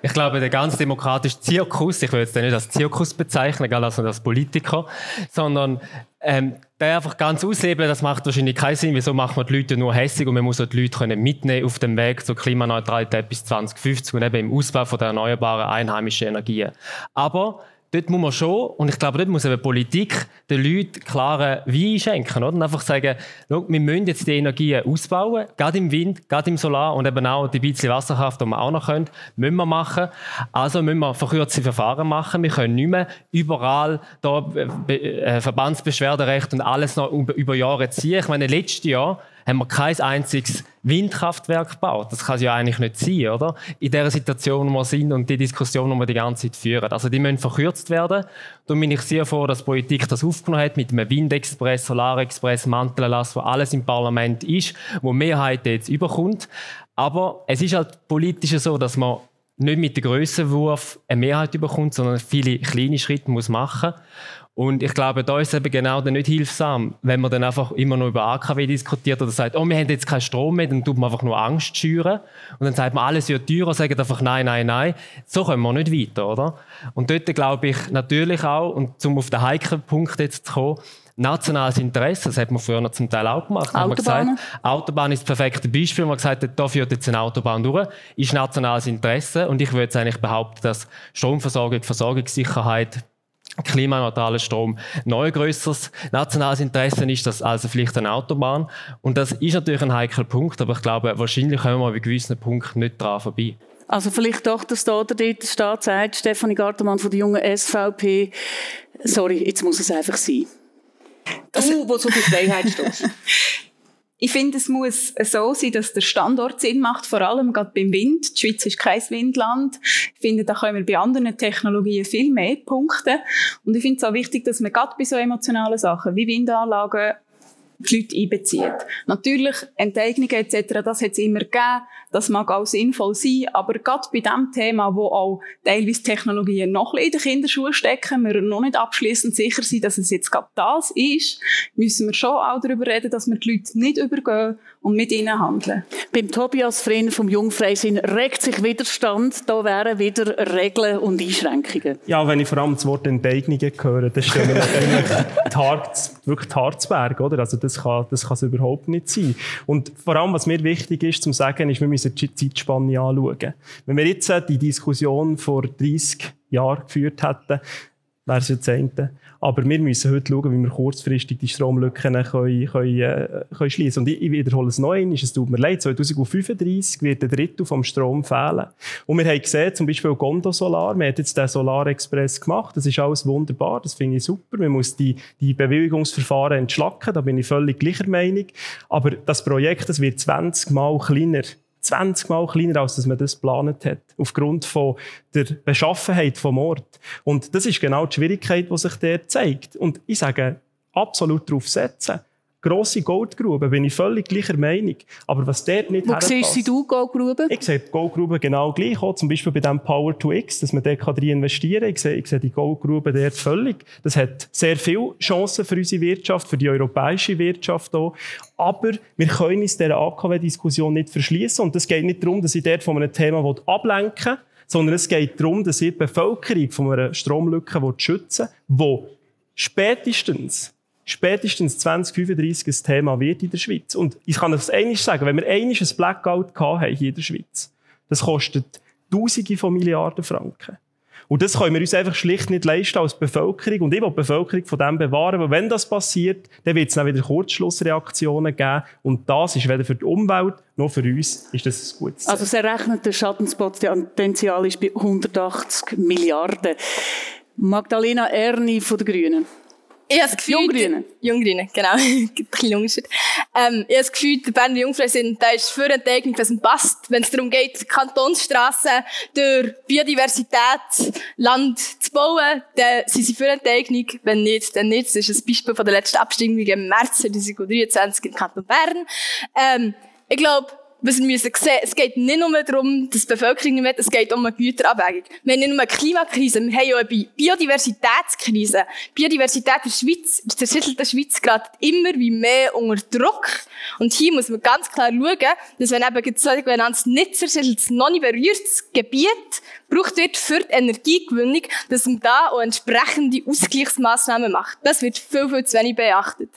Ich glaube, der ganz demokratische Zirkus, ich will jetzt nicht als Zirkus bezeichnen, gar also als Politiker, sondern ähm, der einfach ganz aushebeln, das macht wahrscheinlich keinen Sinn. Wieso macht man die Leute nur hässlich und man muss auch die Leute können mitnehmen auf dem Weg zur Klimaneutralität bis 2050 und eben im Ausbau von der erneuerbaren einheimischen Energien. Aber dort muss man schon, und ich glaube, dort muss eben Politik den Leuten klare Wein schenken, oder? Und einfach sagen, wir müssen jetzt die Energien ausbauen, gerade im Wind, gerade im Solar und eben auch die bisschen Wasserkraft, die wir auch noch können, müssen wir machen. Also müssen wir verkürzte Verfahren machen. Wir können nicht mehr überall da äh, Verbandsbeschwerderecht und alles noch über Jahre ziehen. Ich meine, letztes Jahr haben wir kein einziges Windkraftwerk gebaut. Das kann es ja eigentlich nicht sein, oder? In der Situation, wo wir sind und die Diskussion, die wir die ganze Zeit führen. Also die müssen verkürzt werden. Da bin ich sehr froh, dass die Politik das aufgenommen hat mit einem Windexpress, Solarexpress, Mantelerlass, wo alles im Parlament ist, wo Mehrheit jetzt überkommt. Aber es ist halt politisch so, dass man nicht mit dem Grössenwurf eine Mehrheit überkommt, sondern viele kleine Schritte muss machen und ich glaube, da ist es eben genau dann nicht hilfsam, wenn man dann einfach immer nur über AKW diskutiert oder sagt, oh, wir haben jetzt keinen Strom mehr, dann tut man einfach nur Angst schüren. Und dann sagt man, alles wird teurer, sagt einfach nein, nein, nein. So kommen wir nicht weiter, oder? Und dort glaube ich natürlich auch, und um auf den heiklen Punkt jetzt zu kommen, nationales Interesse, das hat man früher noch zum Teil auch gemacht. Autobahn. Gesagt, Autobahn ist das perfekte Beispiel. Man hat gesagt, da führt jetzt eine Autobahn durch, ist nationales Interesse. Und ich würde jetzt eigentlich behaupten, dass Stromversorgung, Versorgungssicherheit, klimaneutraler Strom noch ein grösseres nationales Interesse ist, das also vielleicht eine Autobahn. Und das ist natürlich ein heikler Punkt, aber ich glaube, wahrscheinlich kommen wir bei gewissen Punkten nicht dran vorbei. Also vielleicht doch, dass da oder dort der Staat sagt, Stefanie Gartemann von der jungen SVP, sorry, jetzt muss es einfach sein. Du, wo so viel Freiheit stehst. Ich finde, es muss so sein, dass der Standort Sinn macht, vor allem gerade beim Wind. Die Schweiz ist kein Windland. Ich finde, da können wir bei anderen Technologien viel mehr punkten. Und ich finde es auch wichtig, dass man gerade bei so emotionalen Sachen wie Windanlagen die Leute einbezieht. Natürlich, Enteignungen etc., das hat es immer gegeben. Das mag auch sinnvoll sein, aber gerade bei dem Thema, wo auch teilweise Technologien noch in den Kinderschuhen stecken, wir noch nicht abschließend sicher sind, dass es jetzt gerade das ist, müssen wir schon auch darüber reden, dass wir die Leute nicht übergehen und mit ihnen handeln. Beim Tobias Frin vom Jungfreisinn regt sich Widerstand. Da wären wieder Regeln und Einschränkungen. Ja, wenn ich vor allem das Wort Enteignungen höre, dann stellen wir die Harz, wirklich die Harzberg, oder? Also das kann, das kann es überhaupt nicht sein. Und vor allem, was mir wichtig ist, zu sagen, ist, wir müssen die Zeitspanne anschauen. Wenn wir jetzt die Diskussion vor 30 Jahren geführt hätten, wäre es das eine. Aber wir müssen heute schauen, wie wir kurzfristig die Stromlücken können, können, äh, können schließen. Und ich, wiederhole es noch einmal, es tut mir leid, 2035 wird ein Drittel vom Strom fehlen. Und wir haben gesehen, zum Beispiel Gondo Solar, man hat jetzt den Solar Express gemacht, das ist alles wunderbar, das finde ich super. Man muss die, die Bewilligungsverfahren entschlacken, da bin ich völlig gleicher Meinung. Aber das Projekt, das wird 20 Mal kleiner 20 Mal kleiner, als dass man das geplant hat. Aufgrund von der Beschaffenheit vom Ort. Und das ist genau die Schwierigkeit, die sich der zeigt. Und ich sage, absolut darauf setzen grosse Goldgruben, bin ich völlig gleicher Meinung. Aber was dort nicht Wo siehst du Goldgruben? Ich sehe die Goldgruben genau gleich. Auch zum Beispiel bei dem Power to X, dass man dort reinvestieren kann. Ich sehe, ich sehe die Goldgruben dort völlig. Das hat sehr viele Chancen für unsere Wirtschaft, für die europäische Wirtschaft auch. Aber wir können uns dieser AKW-Diskussion nicht verschließen. Und es geht nicht darum, dass ich dort von einem Thema ablenken will, sondern es geht darum, dass ich die Bevölkerung von einer Stromlücke schützen will, die spätestens spätestens 2035 ein Thema wird in der Schweiz. Und ich kann das einiges sagen, wenn wir einiges ein Blackout haben hier in der Schweiz, das kostet Tausende von Milliarden Franken. Und das können wir uns einfach schlicht nicht leisten als Bevölkerung. Und ich will die Bevölkerung von dem bewahren, weil wenn das passiert, dann wird es dann wieder Kurzschlussreaktionen geben. Und das ist weder für die Umwelt noch für uns ist das ein gutes Ziel. Also das errechnete Schadenspotenzial ist bei 180 Milliarden. Magdalena Erni von den Grünen. Ich habe das Gefühl, Junggrüne. Junggrüne, genau. Unterschied. Ähm, ich habe das Gefühl, der Berner Jungfreisinn, der ist für eine Enteignung, dass es passt, wenn es darum geht, Kantonsstrassen durch Biodiversität, Land zu bauen, dann sind sie für eine Enteignung. Wenn nicht, dann nicht. Das ist ein Beispiel von der letzten Abstimmung im März 2023 im Kanton Bern. Ähm, ich glaube, was wir müssen sehen, es geht nicht nur darum, dass die Bevölkerung nicht mehr, es geht um eine Güterabwägung. Wir haben nicht nur eine Klimakrise, wir haben auch eine Biodiversitätskrise. Biodiversität in der Schweiz, in der zerschüttelten Schweiz gerade immer wie mehr unter Druck. Und hier muss man ganz klar schauen, dass wenn eben sogenanntes nicht zerschütteltes, noch nicht berührtes Gebiet gebraucht wird für die Energiegewinnung, dass man da auch entsprechende Ausgleichsmaßnahmen macht. Das wird viel, viel zu wenig beachtet.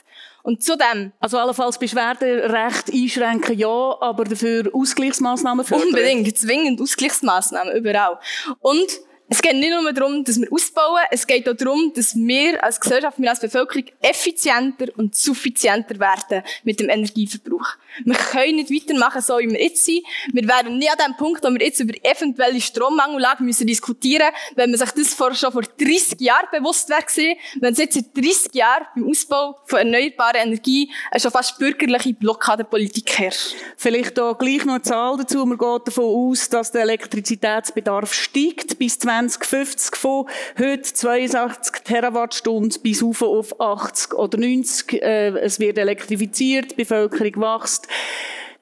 Und zudem. Also allenfalls Beschwerderecht einschränken, ja, aber dafür Ausgleichsmaßnahmen fördern? Unbedingt, zwingend Ausgleichsmaßnahmen, überall. Und es geht nicht nur darum, dass wir ausbauen, es geht auch darum, dass wir als Gesellschaft, wir als Bevölkerung effizienter und suffizienter werden mit dem Energieverbrauch. Wir können nicht weitermachen, so wie wir jetzt sind. Wir werden nie an dem Punkt, wo wir jetzt über eventuelle Strommangellage müssen diskutieren wenn man sich das vor, schon vor 30 Jahren bewusst wäre wenn es jetzt seit 30 Jahren beim Ausbau von erneuerbarer Energie eine schon fast bürgerliche Blockadepolitik herrscht. Vielleicht da gleich noch eine Zahl dazu. Man geht davon aus, dass der Elektrizitätsbedarf steigt bis 20 2050 von heute 82 Terawattstunden bis auf 80 oder 90. Äh, es wird elektrifiziert, die Bevölkerung wächst.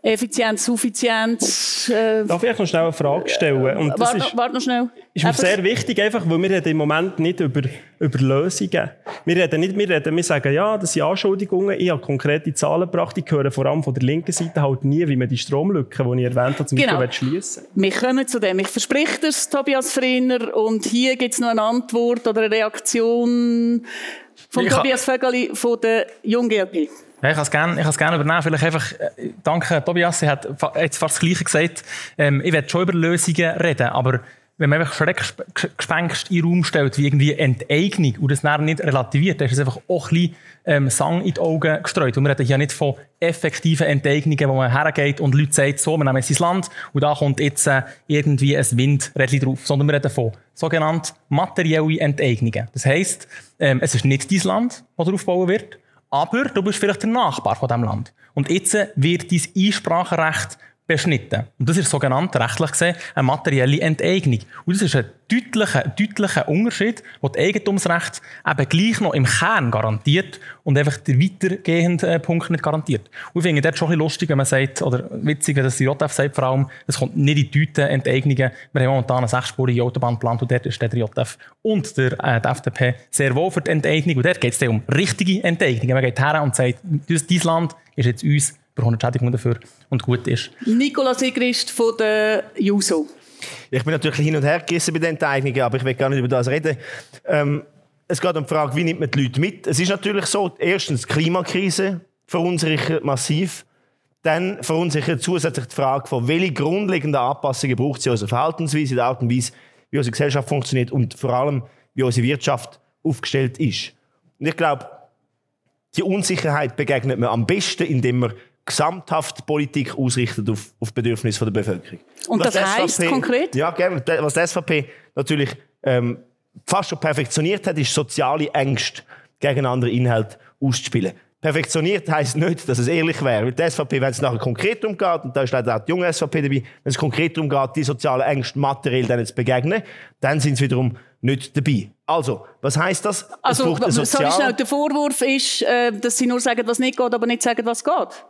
Effizienz, Suffizienz. Äh, Darf ich noch schnell eine Frage stellen? Und das warte, ist, warte noch schnell. Ist mir sehr wichtig, einfach, weil wir reden im Moment nicht über, über Lösungen. Wir reden nicht, wir reden, wir sagen, ja, das sind Anschuldigungen, ich habe konkrete Zahlen gebracht, die hören vor allem von der linken Seite halt nie, wie man die Stromlücke, die ich erwähnt habe, zum genau. Beispiel schließen Wir kommen zu dem. Ich verspreche das, Tobias Frener, und hier gibt es noch eine Antwort oder eine Reaktion von ich Tobias Vögeli von der Jung GLP. Ja, ich kann es gerne, ich gerne übernehmen. Vielleicht einfach, danke Tobias, er hat jetzt fast das Gleiche gesagt. Ähm, ich werde schon über Lösungen reden, aber wenn man einfach Schreckgespenst in den Raum stellt, wie irgendwie Enteignung und das nicht relativiert, dann ist es einfach auch ein Sang in die Augen gestreut. Und wir reden hier nicht von effektiven Enteignungen, wo man hergeht und Leute sagen, so, wir nehmen jetzt Land und da kommt jetzt irgendwie ein Windrädchen drauf, sondern wir reden von sogenannten materiellen Enteignungen. Das heisst, es ist nicht dein Land, das drauf bauen wird, aber du bist vielleicht der Nachbar von diesem Land. Und jetzt wird dein Einspracherecht beschnitten. Und das ist sogenannt rechtlich gesehen eine materielle Enteignung. Und das ist ein deutlicher, deutlicher Unterschied, der das Eigentumsrecht eben gleich noch im Kern garantiert und einfach der weitergehende äh, Punkt nicht garantiert. Und ich finde das schon ein bisschen lustig, wenn man sagt, oder witzig, dass die JF sagt vor allem, es kommt nicht in die Tüte Enteignungen. Wir haben momentan eine sechsspurige Autobahn geplant und dort ist der JF und der, äh, der FDP sehr wohl für die Enteignung. Und dort geht es um richtige Enteignungen. Man geht her und sagt, dieses Land ist jetzt uns Entschädigung dafür und gut ist. Nikola Sigrist von der JUSO. Ich bin natürlich hin und her gerissen bei den Enteignungen, aber ich will gar nicht über das reden. Ähm, es geht um die Frage, wie nimmt man die Leute mit? Es ist natürlich so, erstens, die Klimakrise verunsichert massiv. Dann verunsichert zusätzlich die Frage, von welche grundlegenden Anpassungen braucht sie unsere Verhaltensweise, die Art und Weise, wie unsere Gesellschaft funktioniert und vor allem, wie unsere Wirtschaft aufgestellt ist. Und ich glaube, die Unsicherheit begegnet man am besten, indem man gesamthaft Politik ausrichtet auf, auf Bedürfnisse der Bevölkerung. Und was das heisst SVP, konkret? Ja, gerne. Was die SVP natürlich ähm, fast schon perfektioniert hat, ist soziale Ängste gegen andere Inhalte auszuspielen. Perfektioniert heisst nicht, dass es ehrlich wäre. Weil die SVP, wenn es nachher konkret darum geht, und da ist leider auch die junge SVP dabei, wenn es konkret darum geht, die sozialen Ängste materiell denen zu begegnen, dann sind sie wiederum nicht dabei. Also, was heisst das? Also, sorry, schnell, der Vorwurf ist, äh, dass sie nur sagen, was nicht geht, aber nicht sagen, was geht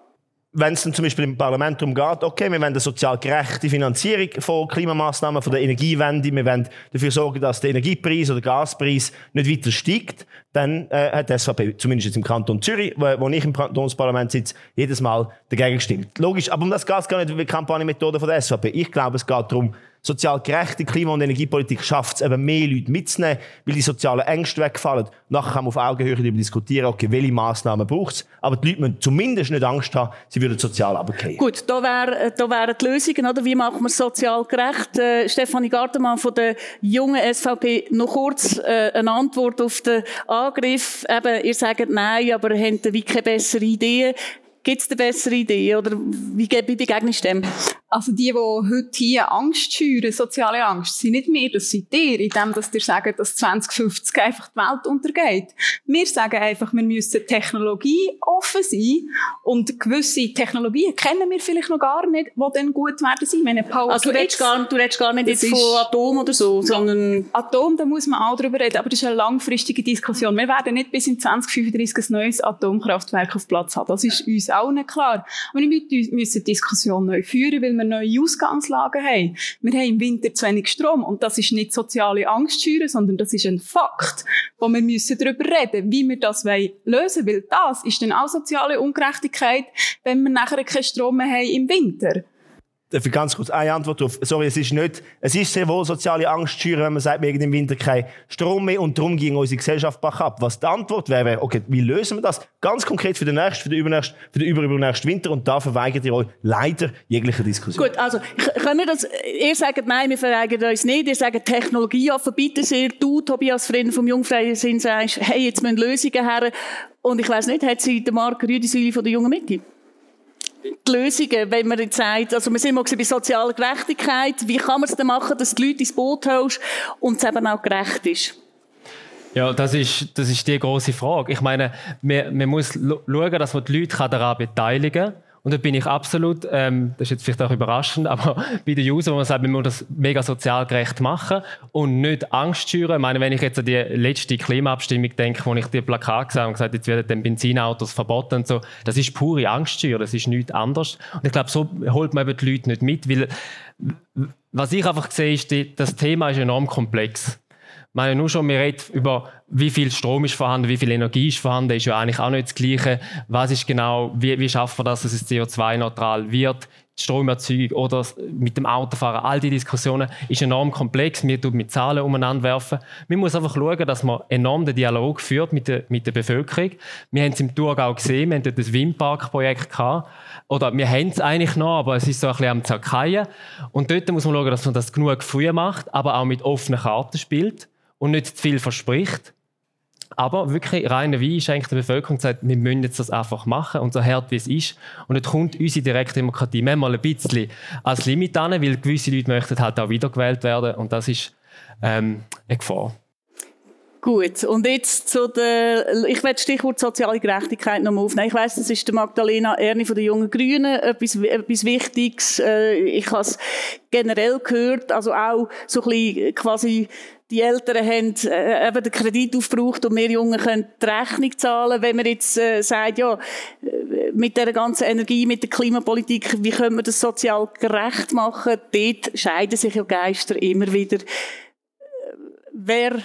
wenn es zum Beispiel im Parlament darum geht, okay, wir wollen eine sozial gerechte Finanzierung von Klimamaßnahmen, von der Energiewende, wir wollen dafür sorgen, dass der Energiepreis oder der Gaspreis nicht weiter steigt, dann äh, hat die SVP, zumindest jetzt im Kanton Zürich, wo, wo ich im Kantonsparlament sitze, jedes Mal dagegen gestimmt. Logisch, aber um das geht es gar nicht die Kampagnenmethode der SVP. Ich glaube, es geht darum, sozial gerechte Klima- und Energiepolitik schafft es eben mehr Leute mitzunehmen, weil die sozialen Ängste wegfallen. Nachher kann man auf Augenhöhe darüber diskutieren, okay, welche Massnahmen braucht es. Aber die Leute müssen zumindest nicht Angst haben, sie würden sozial runterfallen. Gut, da wären da wär die Lösungen, oder? Wie machen wir es sozial gerecht? Äh, Stefanie Gartemann von der jungen SVP, noch kurz äh, eine Antwort auf den Angriff. Eben, ihr sagt nein, aber habt wie keine bessere Idee. Gibt es eine bessere Idee oder wie, wie begegnest du dem? Also die, die heute hier Angst schüren, soziale Angst, sind nicht mehr, das sind ihr, indem dass ihr sagen, dass 2050 einfach die Welt untergeht. Wir sagen einfach, wir müssen Technologie offen sein und gewisse Technologien kennen wir vielleicht noch gar nicht, die dann gut werden sein. Meine Power also du redest, gar, du redest gar nicht jetzt von Atom oder so, sondern... Atom, da muss man auch drüber reden, aber das ist eine langfristige Diskussion. Wir werden nicht bis in 2035 ein neues Atomkraftwerk auf Platz haben. Das ist uns auch nicht klar. Aber wir müssen die Diskussion neu führen, weil wir neue Ausgangslagen haben. Wir haben im Winter zu wenig Strom und das ist nicht soziale Angst schüren, sondern das ist ein Fakt, wo wir müssen darüber reden, wie wir das lösen wollen, weil das ist dann auch soziale Ungerechtigkeit, wenn wir nachher keinen Strom mehr haben im Winter. Darf ganz kurz eine Antwort auf? Sorry, es ist nicht, es ist sehr wohl soziale Angst schüren, wenn man sagt, wir haben im Winter keinen Strom mehr und darum ging unsere Gesellschaft bach ab. Was die Antwort wäre, wäre, okay, wie lösen wir das? Ganz konkret für den nächsten, für den übernächsten, für den überübernächsten Winter und da verweigert ihr euch leider jegliche Diskussion. Gut, also, können wir das, ihr sagt nein, wir verweigern uns nicht, ihr sagt Technologie bitte sehr, du, Tobias Frieden vom Jungfreien Sinn, sagst, hey, jetzt müssen Lösungen her. Und ich weiss nicht, hat sie der Marc Rüdisüli von der Jungen Mitte? Die Lösungen, wenn man jetzt sagt, also wir sind mal bei sozialer Gerechtigkeit, wie kann man es denn machen, dass die Leute ins Boot holst und es eben auch gerecht ist? Ja, das ist, das ist die große Frage. Ich meine, man, man muss schauen, dass man die Leute daran beteiligen kann und da bin ich absolut, ähm, das ist jetzt vielleicht auch überraschend, aber bei den Usern, wo man sagt, wir müssen das mega sozial gerecht machen und nicht Angst schüren. Ich meine, wenn ich jetzt an die letzte Klimaabstimmung denke, wo ich die Plakat gesehen habe und gesagt, jetzt werden dann Benzinautos verboten und so, das ist pure Angstschüren, das ist nichts anderes. Und ich glaube, so holt man eben die Leute nicht mit, weil was ich einfach sehe, ist, das Thema ist enorm komplex. Ich meine, nur schon, wir reden über, wie viel Strom ist vorhanden, wie viel Energie ist vorhanden, ist ja eigentlich auch nicht das Gleiche. Was ist genau, wie, wie schaffen wir das, dass es CO2-neutral wird? Stromerzeugung oder mit dem Autofahren, all die Diskussionen ist enorm komplex. Wir tun mit Zahlen umeinander werfen. Man muss einfach schauen, dass man enorm den Dialog führt mit der, mit der Bevölkerung. Wir haben es im Thurgau gesehen, wir haben dort das Windparkprojekt gehabt. Oder wir haben es eigentlich noch, aber es ist so ein bisschen am Zerkeien. Und dort muss man schauen, dass man das genug früh macht, aber auch mit offenen Karten spielt und nicht zu viel verspricht. Aber wirklich reiner Wein ist eigentlich der Bevölkerung gesagt, wir müssen das einfach machen und so hart wie es ist. Und jetzt kommt unsere Direktdemokratie manchmal ein bisschen als Limit an, weil gewisse Leute möchten halt auch wiedergewählt werden und das ist ähm, eine Gefahr. Gut, und jetzt zu der, ich werde Stichwort soziale Gerechtigkeit noch mal aufnehmen. Ich weiss, das ist der Magdalena Erni von den Jungen Grünen, etwas, etwas Wichtiges. Äh, ich habe es generell gehört, also auch so ein bisschen quasi die Eltern haben äh, eben den Kredit aufgebraucht und wir Jungen können die Rechnung zahlen. Wenn man jetzt äh, sagt, ja, äh, mit der ganzen Energie, mit der Klimapolitik, wie können wir das sozial gerecht machen? Dort scheiden sich ja Geister immer wieder. Äh, wer...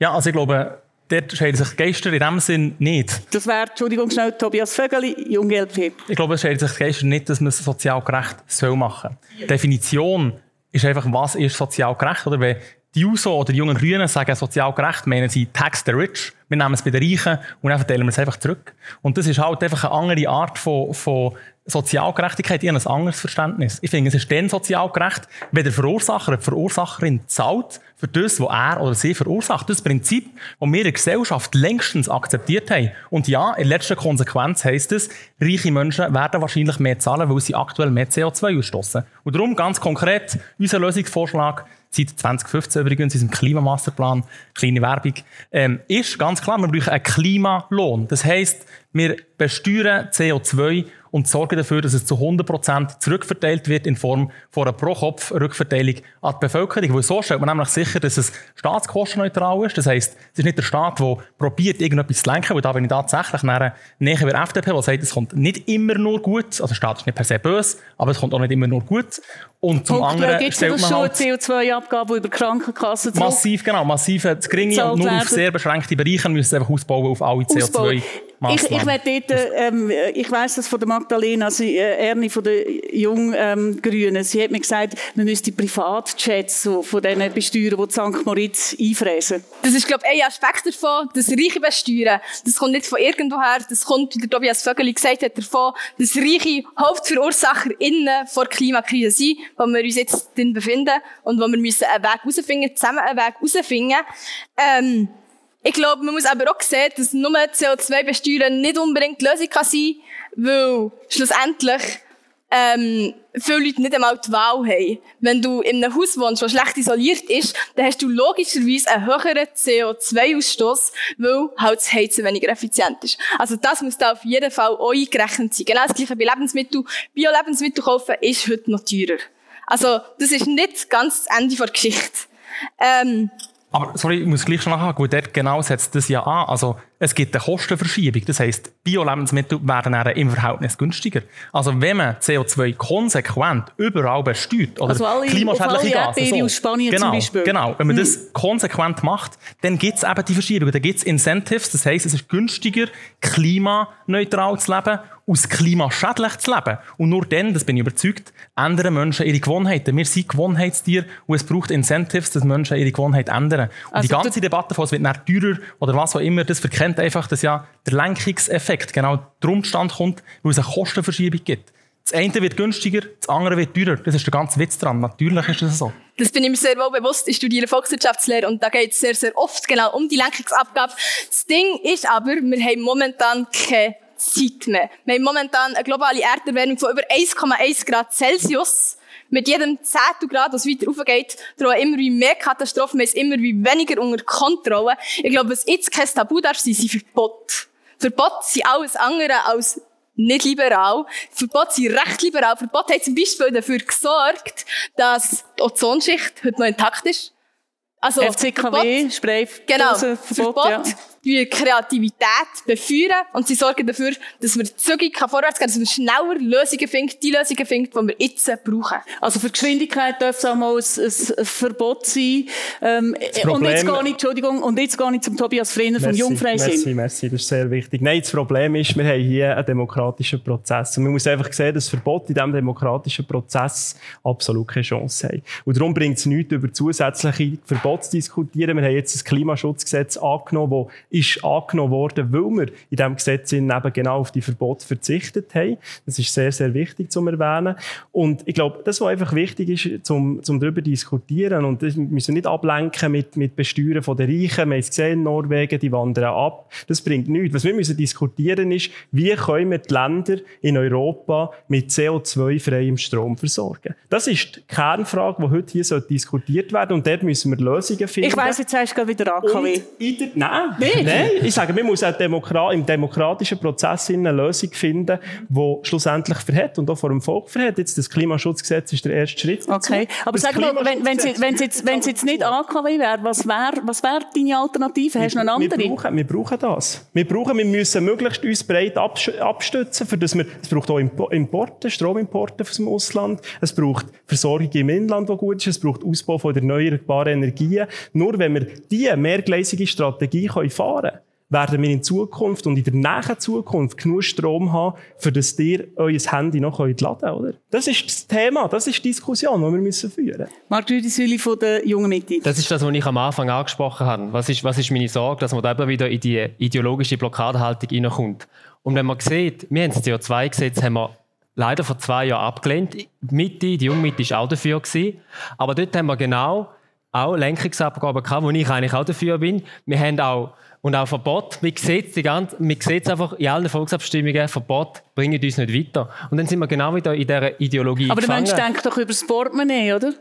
Ja, also ich glaube, dort scheiden sich Geister in dem Sinn nicht. Das wäre, Entschuldigung schnell, Tobias Vögeli, Junge LP. Ich glaube, es scheiden sich Geister nicht, dass man es sozial gerecht soll machen soll. Definition ist einfach, was ist sozial gerecht, oder? Wenn die JUSO oder die jungen Grünen sagen sozial gerecht, meinen sie Tax the Rich. Wir nehmen es bei den Reichen und dann verteilen wir es einfach zurück. Und das ist halt einfach eine andere Art von, von Sozialgerechtigkeit. Ich ein anderes Verständnis. Ich finde, es ist dann sozial gerecht, wenn der Verursacher, die Verursacherin zahlt für das, was er oder sie verursacht. Das Prinzip, das wir in der Gesellschaft längstens akzeptiert haben. Und ja, in letzter Konsequenz heisst es, reiche Menschen werden wahrscheinlich mehr zahlen, weil sie aktuell mehr CO2 ausstoßen. Und darum ganz konkret, unser Lösungsvorschlag, seit 2015 übrigens, in unserem Klimamasterplan, kleine Werbung, ähm, ist ganz klar, wir brauchen einen Klimalohn. Das heisst, wir besteuern CO2 und sorgen dafür, dass es zu 100% zurückverteilt wird in Form von einer Pro-Kopf-Rückverteilung an die Bevölkerung. Weil so stellt man nämlich sicher, dass es staatskostenneutral ist. Das heisst, es ist nicht der Staat, der probiert, irgendetwas zu lenken, weil da bin ich tatsächlich näher bei der FDP, die sagt, es kommt nicht immer nur gut. Also der Staat ist nicht per se böse, aber es kommt auch nicht immer nur gut. Und zum Punkt, anderen gibt es schon halt CO2-Abgabe über Krankenkassen zurück? Massiv, genau. Massiv zu geringe und nur auf sehr beschränkte Bereiche müssen einfach ausbauen auf alle CO2 ich, ich, dort, ähm, ich weiss das von der Magdalena, sie, äh, Ernie von der Junggrünen, ähm, sie hat mir gesagt, man müsste Privatjets so, von diesen besteuern, die St. Moritz einfräsen. Das ist, glaube ich, ein Aspekt davon, das Reiche besteuern. Das kommt nicht von irgendwoher, das kommt, wie der Tobias Vögeli gesagt hat, davon, dass Reiche HauptverursacherInnen vor der Klimakrise sind, wo wir uns jetzt drin befinden und wo wir müssen einen Weg herausfinden, zusammen einen Weg herausfinden. Ähm, ich glaube, man muss aber auch sehen, dass nur CO2 besteuern nicht unbedingt die Lösung kann sein kann, weil schlussendlich ähm, viele Leute nicht einmal die Wahl haben. Wenn du in einem Haus wohnst, das schlecht isoliert ist, dann hast du logischerweise einen höheren CO2-Ausstoß, weil halt das Heizen weniger effizient ist. Also das muss da auf jeden Fall auch eingerechnet sein. Genau das gleiche bei Lebensmitteln. Bio-Lebensmittel kaufen ist heute noch teurer. Also das ist nicht ganz das Ende der Geschichte. Ähm, aber sorry, ich muss gleich schon nachhaken, weil dort genau setzt das ja an. Also, es gibt eine Kostenverschiebung. Das heisst, Bio-Lebensmittel werden dann im Verhältnis günstiger. Also, wenn man CO2 konsequent überall besteuert, oder Also alle- klimaschädliche auf alle Erdbeere aus Spanien genau, zum Beispiel. Genau, wenn man das konsequent macht, dann gibt es eben die Verschiebung. Dann gibt es Incentives, das heisst, es ist günstiger, klimaneutral zu leben, aus klimaschädlich zu leben. Und nur dann, das bin ich überzeugt, ändern Menschen ihre Gewohnheiten. Wir sind Gewohnheitstiere und es braucht Incentives, dass Menschen ihre Gewohnheit ändern. Und Also die ganze Debatte von, es wird teurer oder was auch immer, das verkennt einfach, dass ja der Lenkungseffekt genau drum stand kommt, weil es eine Kostenverschiebung gibt. Das eine wird günstiger, das andere wird teurer. Das ist der ganze Witz dran. Natürlich ist das so. Das bin ich mir sehr wohl bewusst. Ich studiere Volkswirtschaftslehre und da geht es sehr, sehr oft genau um die Lenkungsabgabe. Das Ding ist aber, wir haben momentan keine Zeit mehr. Wir haben momentan eine globale Erderwärmung von über 1,1 Grad Celsius. Mit jedem Zehntel Grad, das weiter raufgeht, drohen immer wie mehr Katastrophen, wir haben immer wie weniger unter Kontrolle. Ich glaube, was jetzt kein Tabu darf sein, sind Verbote. Verbote sind alles andere als nicht liberal. Verbote sind recht liberal. Verbote haben zum Beispiel dafür gesorgt, dass die Ozonschicht heute noch intakt ist. Also, FCKW, Spray, Genau. Dosenverbot, Verbot, ja. Die Kreativität befeuern und sie sorgen dafür, dass wir zügig vorwärts gehen, dass wir schneller Lösungen finden, die Lösungen finden, die wir jetzt brauchen. Also für Geschwindigkeit darf es auch mal ein, ein Verbot sein. Ähm, und jetzt gehe ich, Entschuldigung, und jetzt gehe ich zum Tobias Frenner vom Jungfreisinn. Merci, merci, das ist sehr wichtig. Nein, das Problem ist, wir haben hier einen demokratischen Prozess. Und man muss einfach sehen, dass Verbot in diesem demokratischen Prozess absolut keine Chance haben. Und darum bringt es nichts, über zusätzliche Verbote zu diskutieren. Wir haben jetzt das Klimaschutzgesetz angenommen, das ist angenommen worden, weil wir in diesem Gesetz eben genau auf die Verbote verzichtet haben. Das ist sehr, sehr wichtig zu erwähnen. Und ich glaube, das, was einfach wichtig ist, zum, zum darüber zu diskutieren, und das müssen wir nicht ablenken mit, mit Besteuern von den Reichen. Wir haben es gesehen in Norwegen, die wandern ab. Das bringt nichts. Was wir müssen diskutieren ist, wie können wir die Länder in Europa mit CO2-freiem Strom versorgen. Das ist die Kernfrage, die heute hier diskutiert werden Und dort müssen wir Lösungen finden. Ich weiss, jetzt hast du gerade wieder AKW. Und in der, nein, nein, ich sage, wir müssen auch Demokra im demokratischen Prozess eine Lösung finden, die schlussendlich verhält und auch vor dem Volk verhält. Jetzt das Klimaschutzgesetz ist der erste Schritt. dazu. Okay, aber sag mal, wenn wenn es Klimaschutzgesetz- wenn jetzt, wenn's jetzt nicht AKW wäre, was wäre was wär deine Alternative? Hast du noch eine Wir andere? brauchen, wir brauchen das. Wir brauchen, wir müssen möglichst uns breit abstützen, für das wir, es braucht auch Impo- Importe, Stromimporte aus dem Ausland. Es braucht Versorgung im Inland, die gut ist. Es braucht Ausbau von erneuerbaren Energien. Nur wenn wir diese mehrgleisige Strategie können fahren können, werden wir in Zukunft und in der näheren Zukunft genug Strom haben, für das ihr euer Handy noch laden könnt, oder? Das ist das Thema, das ist die Diskussion, die wir müssen führen müssen. Marc Rüdisüli von der Jungen Mitte. Das ist das, was ich am Anfang angesprochen habe. Was ist, was ist meine Sorge, dass man da eben wieder in die ideologische Blockadehaltung hineinkommt? Und wenn man sieht, wir haben das CO2-Gesetz haben wir leider vor zwei Jahren abgelehnt. Die Mitte, die Jungmitte war auch dafür. Gewesen. Aber dort haben wir genau auch Lenkungsabgaben gehabt, wo ich eigentlich auch dafür bin. Wir haben auch und auch Verbot. Man sieht die ganze, man sieht es einfach in allen Volksabstimmungen, Verbot bringen uns nicht weiter. Und dann sind wir genau wieder in dieser Ideologie Aber der gefangen. Mensch denkt doch über das Portemonnaie, oder?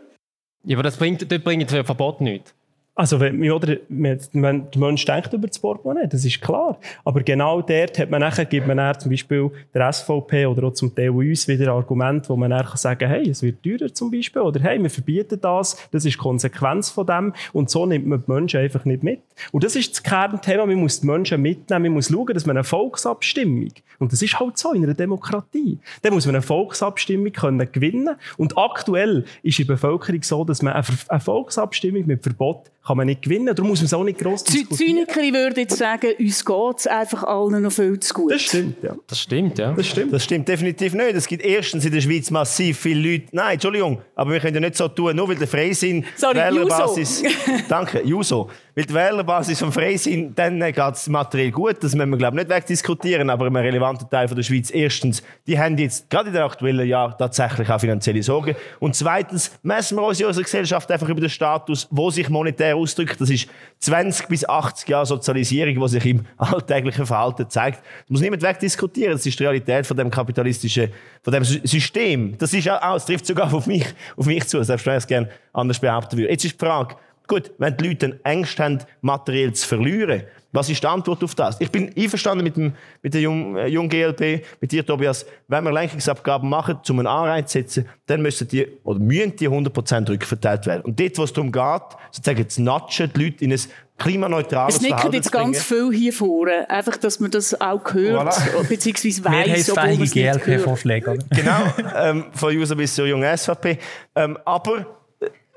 ja, aber das bringt, dort bringt das Verbot nichts. Also, wenn, oder, wenn der Mensch denkt über das Portemonnaie, das ist klar. Aber genau dort hat man nachher, gibt man nachher zum Beispiel der SVP oder auch zum Teil uns wieder Argumente, wo man kann sagen hey, es wird teurer zum Beispiel, oder hey, wir verbieten das, das ist die Konsequenz von dem, und so nimmt man die Menschen einfach nicht mit. Und das ist das Kernthema, man muss die Menschen mitnehmen, man muss schauen, dass man eine Volksabstimmung, und das ist halt so in einer Demokratie, dann muss man eine Volksabstimmung können gewinnen, und aktuell ist der Bevölkerung so, dass man eine Volksabstimmung mit Verbot kann man nicht gewinnen, darum muss man es auch nicht gross Die diskutieren. Zyniker würden jetzt sagen, uns geht es einfach allen noch viel zu gut. Das stimmt, ja. Das stimmt, ja. Das stimmt. Das stimmt definitiv nicht. Es gibt erstens in der Schweiz massiv viele Leute. Nein, Entschuldigung, aber wir können ja nicht so tun, nur weil der Freisinn Sorry, Wählerbasis. Danke, Juso. Weil die Wählerbasis vom Freisinn, dann geht es materiell gut. Das müssen wir, glaube ich, nicht wegdiskutieren. Aber ein relevanter Teil von der Schweiz, erstens, die haben jetzt gerade in den aktuellen Jahren tatsächlich auch finanzielle Sorgen. Und zweitens messen wir uns in unserer Gesellschaft einfach über den Status, wo sich monetär ausdrückt. Das ist 20 bis 80 Jahre Sozialisierung, die sich im alltäglichen Verhalten zeigt. Das muss niemand wegdiskutieren. Das ist die Realität von dem kapitalistischen, von dem System. Das ist auch, es trifft sogar auf mich, auf mich zu, selbst wenn ich es gerne anders behaupten würde. Jetzt ist die Frage, gut, wenn die Leute Ängste haben, materiell zu verlieren, was ist die Antwort auf das? Ich bin einverstanden mit, dem, mit der jungen äh, Jung GLP, mit dir, Tobias. Wenn wir Lenkungsabgaben machen, um einen Anreiz zu setzen, dann müssen die, oder müssen die 100% rückverteilt werden. Und dort, wo es darum geht, sozusagen zu natschen, die Leute in ein klimaneutrales Es nicken jetzt ganz viel hier vorne. Einfach, dass man das auch hört, voilà. beziehungsweise weiss, obwohl man es GLP-Vorschläge. Genau, ähm, von User bis zur jungen SVP. Ähm, aber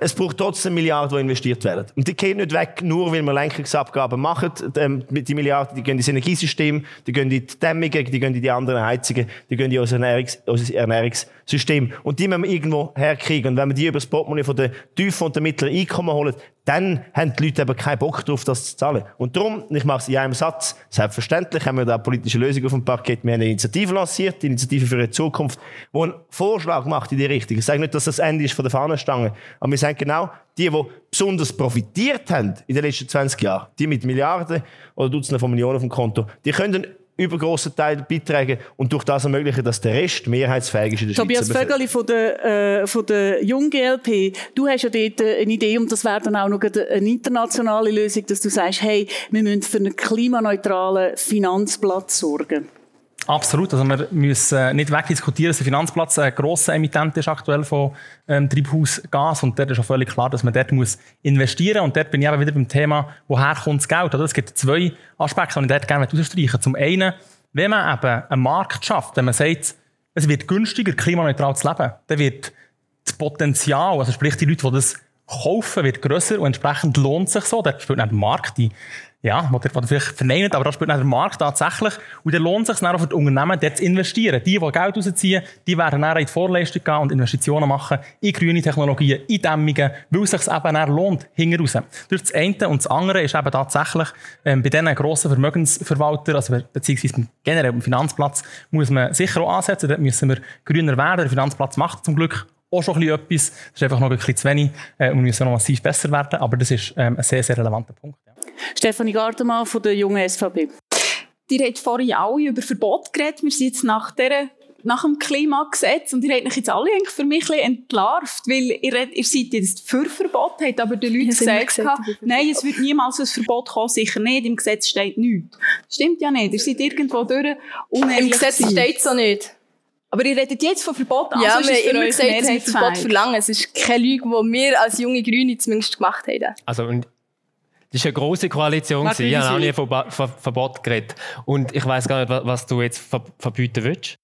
es braucht trotzdem Milliarden, die investiert werden. Und die gehen nicht weg, nur weil wir Lenkungsabgaben machen. Ähm, die Milliarden, die gehen ins Energiesystem, die gehen in die Dämmungen, die gehen in die anderen Heizungen, die gehen in unser, Ernährungs unser Ernährungssystem. Und die müssen wir irgendwo herkriegen. Und wenn wir die über das Portemonnaie von den tiefen und den mittleren Einkommen holen, dann haben die Leute eben keinen Bock darauf, das zu zahlen. Und darum, ich mache es in einem Satz, selbstverständlich haben wir da eine politische Lösung auf dem Parkett. Wir haben eine Initiative lanciert, die Initiative für eine Zukunft, die einen Vorschlag macht in die Richtung. Ich sage nicht, dass das Ende ist von der Fahnenstange, aber wir sagen genau, die, die besonders profitiert haben in den letzten 20 Jahren, die mit Milliarden oder Dutzenden von Millionen auf dem Konto, die können übergroßen Teil beitragen und durch das ermöglichen, dass der Rest mehrheitsfähig ist in der Tobias Schweizer Vögeli von der, äh, von der Jung GLP, du hast ja dort äh, eine Idee und das wäre dann auch noch eine internationale Lösung, dass du sagst, hey, wir müssen für einen klimaneutralen Finanzplatz sorgen. Absolut. Also wir müssen nicht wegdiskutieren, dass der Finanzplatz ein grosser Emittent ist aktuell von ähm, Treibhausgas und dort ist auch völlig klar, dass man dort muss investieren muss. Und dort bin ich eben wieder beim Thema, woher kommt das Geld? Oder? Es gibt zwei Aspekte, die ich dort gerne ausstreichen Zum einen, wenn man eben einen Markt schafft, wenn man sagt, es wird günstiger, klimaneutral zu leben, dann wird das Potenzial, also sprich die Leute, die das kaufen, wird grösser und entsprechend lohnt sich so. Dort spielt nicht der Markt die ja, was ihr vielleicht verneint, aber da spielt der Markt tatsächlich. Und dann lohnt es sich dann auch für die Unternehmen, dort zu investieren. Die, die Geld rausziehen, die werden dann in die Vorleistung gehen und Investitionen machen in grüne Technologien, in Dämmungen, weil es sich eben dann lohnt, hinten. Durch das eine und das andere ist eben tatsächlich, ähm, bei diesen grossen Vermögensverwaltern, also beziehungsweise generell am Finanzplatz, muss man sicher auch ansetzen. Dort müssen wir grüner werden. Der Finanzplatz macht zum Glück auch schon ein bisschen etwas. Das ist einfach noch ein bisschen zu wenig äh, und wir müssen noch massiv besser werden. Aber das ist ähm, ein sehr, sehr relevanter Punkt. Ja. Stefanie Gartemann von der jungen SVP. Ihr habt vorhin alle über Verbot geredet. Wir sind jetzt nach dieser nach dem Klimagesetz und ihr habt euch jetzt alle eigentlich für mich ein bisschen entlarvt, weil ihr, ihr seid jetzt für Verbot, habt aber den Leuten gesagt, gesagt nein, es wird niemals ein Verbot kommen, sicher nicht, im Gesetz steht nichts. Stimmt ja nicht, ihr seid irgendwo durch Im Gesetz steht es so nicht. Aber ihr redet jetzt von Verbot, also ja, wir haben immer gesagt, dass wir Verbot verlangen. Es ist keine Lüge, die wir als junge Grüne zumindest gemacht haben. Also, und das war eine große Koalition. Ich habe auch nie von Verbot geredet. Und ich weiß gar nicht, was du jetzt verbieten willst.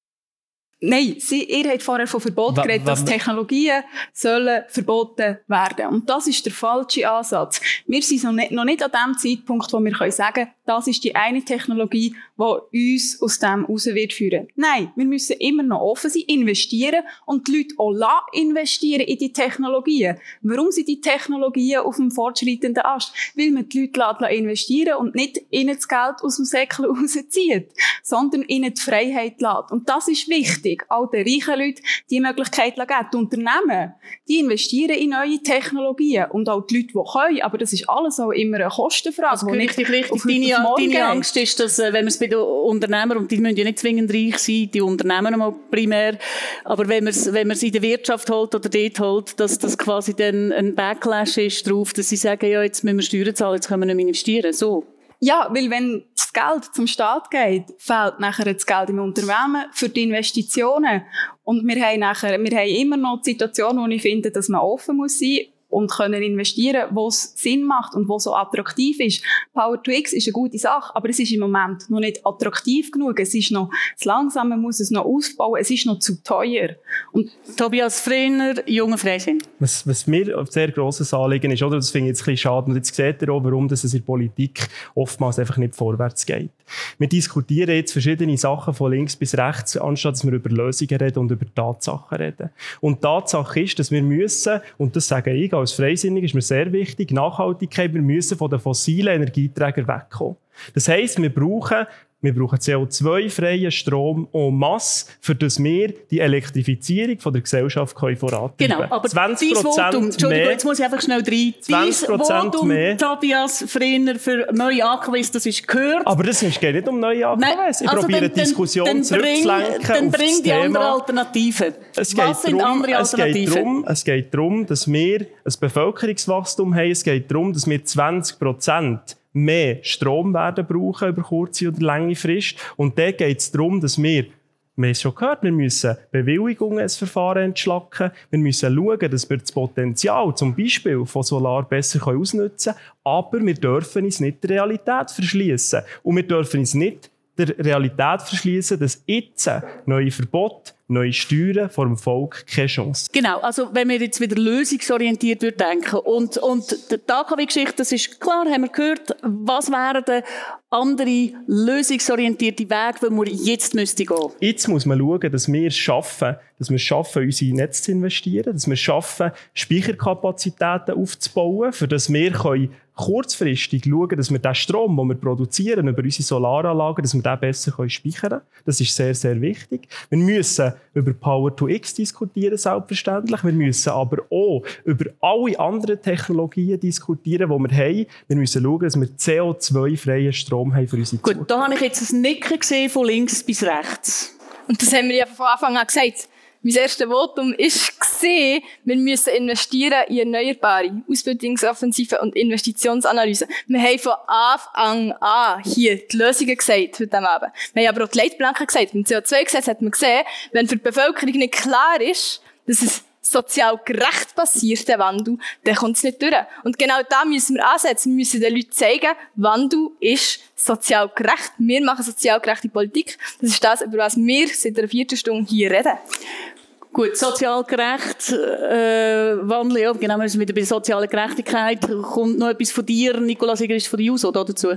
Nein, Sie, ihr habt vorher von Verbot geredet, dass Technologien sollen verboten werden. Und das ist der falsche Ansatz. Wir sind noch nicht, noch nicht an dem Zeitpunkt, wo wir können sagen das ist die eine Technologie, die uns aus dem raus wird führen. Nein, wir müssen immer noch offen sein, investieren und die Leute auch investieren in die Technologien. Warum sind die Technologien auf dem fortschreitenden Ast? Weil man die Leute investieren und nicht ihnen das Geld aus dem Säckel rauszieht, sondern ihnen die Freiheit lässt. Und das ist wichtig. Auch den reichen Leuten die Möglichkeit geben. Die Unternehmen, die investieren in neue Technologien und auch die Leute, die können. Aber das ist alles auch immer eine Kostenfrage. Also richtig, richtig. Deine, deine Angst ist, dass, äh, wenn man es bei den und die müssen ja nicht zwingend reich sein, die Unternehmen mal primär, aber wenn man es, wenn in der Wirtschaft holt oder dort holt, dass das quasi dann ein Backlash ist drauf, dass sie sagen, ja, jetzt müssen wir Steuern zahlen, jetzt können wir nicht mehr investieren. So. Ja, weil wenn das Geld zum Staat geht, fehlt nachher das Geld im Unternehmen für die Investitionen. Und wir haben nachher, wir haben immer noch die Situation, wo ich finde, dass man offen muss sein und können investieren, wo es Sinn macht und wo so attraktiv ist. Power to X ist eine gute Sache, aber es ist im Moment noch nicht attraktiv genug. Es ist noch zu langsam, man muss es noch ausbauen, es ist noch zu teuer. Und Tobias Freiner, junger Freisinn. Was, was mir ein sehr grosses Anliegen ist, oder, das finde ich jetzt ein bisschen schade, und jetzt seht ihr auch, warum das es in der Politik oftmals einfach nicht vorwärts geht. Wir diskutieren jetzt verschiedene Sachen von links bis rechts, anstatt dass wir über Lösungen reden und über Tatsachen reden. Und Tatsache ist, dass wir müssen, und das sage ich als Freisinnig, ist mir sehr wichtig, Nachhaltigkeit, wir müssen von den fossilen Energieträgern wegkommen. Das heisst, wir brauchen wir brauchen CO2-freien Strom en masse, für das wir die Elektrifizierung von der Gesellschaft können vorantreiben Genau, aber 20 dein Votum, Entschuldigung, jetzt muss ich einfach schnell rein. Dein 20% Votum, mehr. Tobias Frener, für neue AKWs, das ist gehört. aber das geht nicht um neue AKWs. Ich also probiere dann- die Diskussion dann, zurückzulenken Dann bring die andere Thema. Alternative. Es geht, Was sind darum, andere es, geht Alternativen? darum, es geht darum, dass wir ein Bevölkerungswachstum haben. Es geht darum, dass wir 20% mehr Strom werden brauchen über kurze oder lange Frist. Und dann geht es darum, dass wir wir haben es schon gehört, wir müssen Bewilligungen ins Verfahren entschlacken. Wir müssen schauen, dass wir das Potenzial zum Beispiel von Solar besser ausnutzen können. Aber wir dürfen uns nicht der Realität verschließen. Und wir dürfen uns nicht der Realität verschließen, dass jetzt neue Verbote, neue Steuern vor dem Volk keine Chance Genau, also wenn wir jetzt wieder lösungsorientiert würden denken und, und die AKW-Geschichte, das ist klar, haben wir gehört, was wären denn andere lösungsorientierte Wege, die wir jetzt müssten gehen? Jetzt muss man schauen, dass wir es schaffen, dass wir schaffen, unsere Netze zu investieren, dass wir schaffen, Speicherkapazitäten aufzubauen, für dass wir können kurzfristig schauen, dass wir den Strom, den wir produzieren über unsere Solaranlagen, dass wir den besser speichern können. Das ist sehr, sehr wichtig. Wir müssen über Power to X diskutieren, selbstverständlich. Wir müssen aber auch über alle anderen Technologien diskutieren, die wir haben. Wir müssen schauen, dass wir CO2-freien Strom haben für unsere Gut, da habe ich jetzt ein Nicken gesehen von links bis rechts. Und das haben wir ja von Anfang an gesagt. Mein erstes Votum gesehen, wir müssen investieren in Erneuerbare, Ausbildungsoffensive und Investitionsanalyse. Wir haben von Anfang an hier die Lösungen gesagt heute Abend. Wir haben aber auch die Leitplanken gesagt. Beim CO2-Gesetz hat man gesehen, wenn für die Bevölkerung nicht klar ist, dass es sozial gerecht passiert, der Wandel, dann kommt es nicht durch. Und genau da müssen wir ansetzen. Wir müssen den Leuten zeigen, Wandel ist sozial gerecht. Wir machen sozial gerechte Politik. Das ist das, über was wir seit einer vierten Stunde hier reden. Gut, sozial gerecht, äh, Wandel, ja, genau, wir sind wieder bei der sozialen Gerechtigkeit. Kommt noch etwas von dir, Nikolaus Egerist von der JUSO da dazu?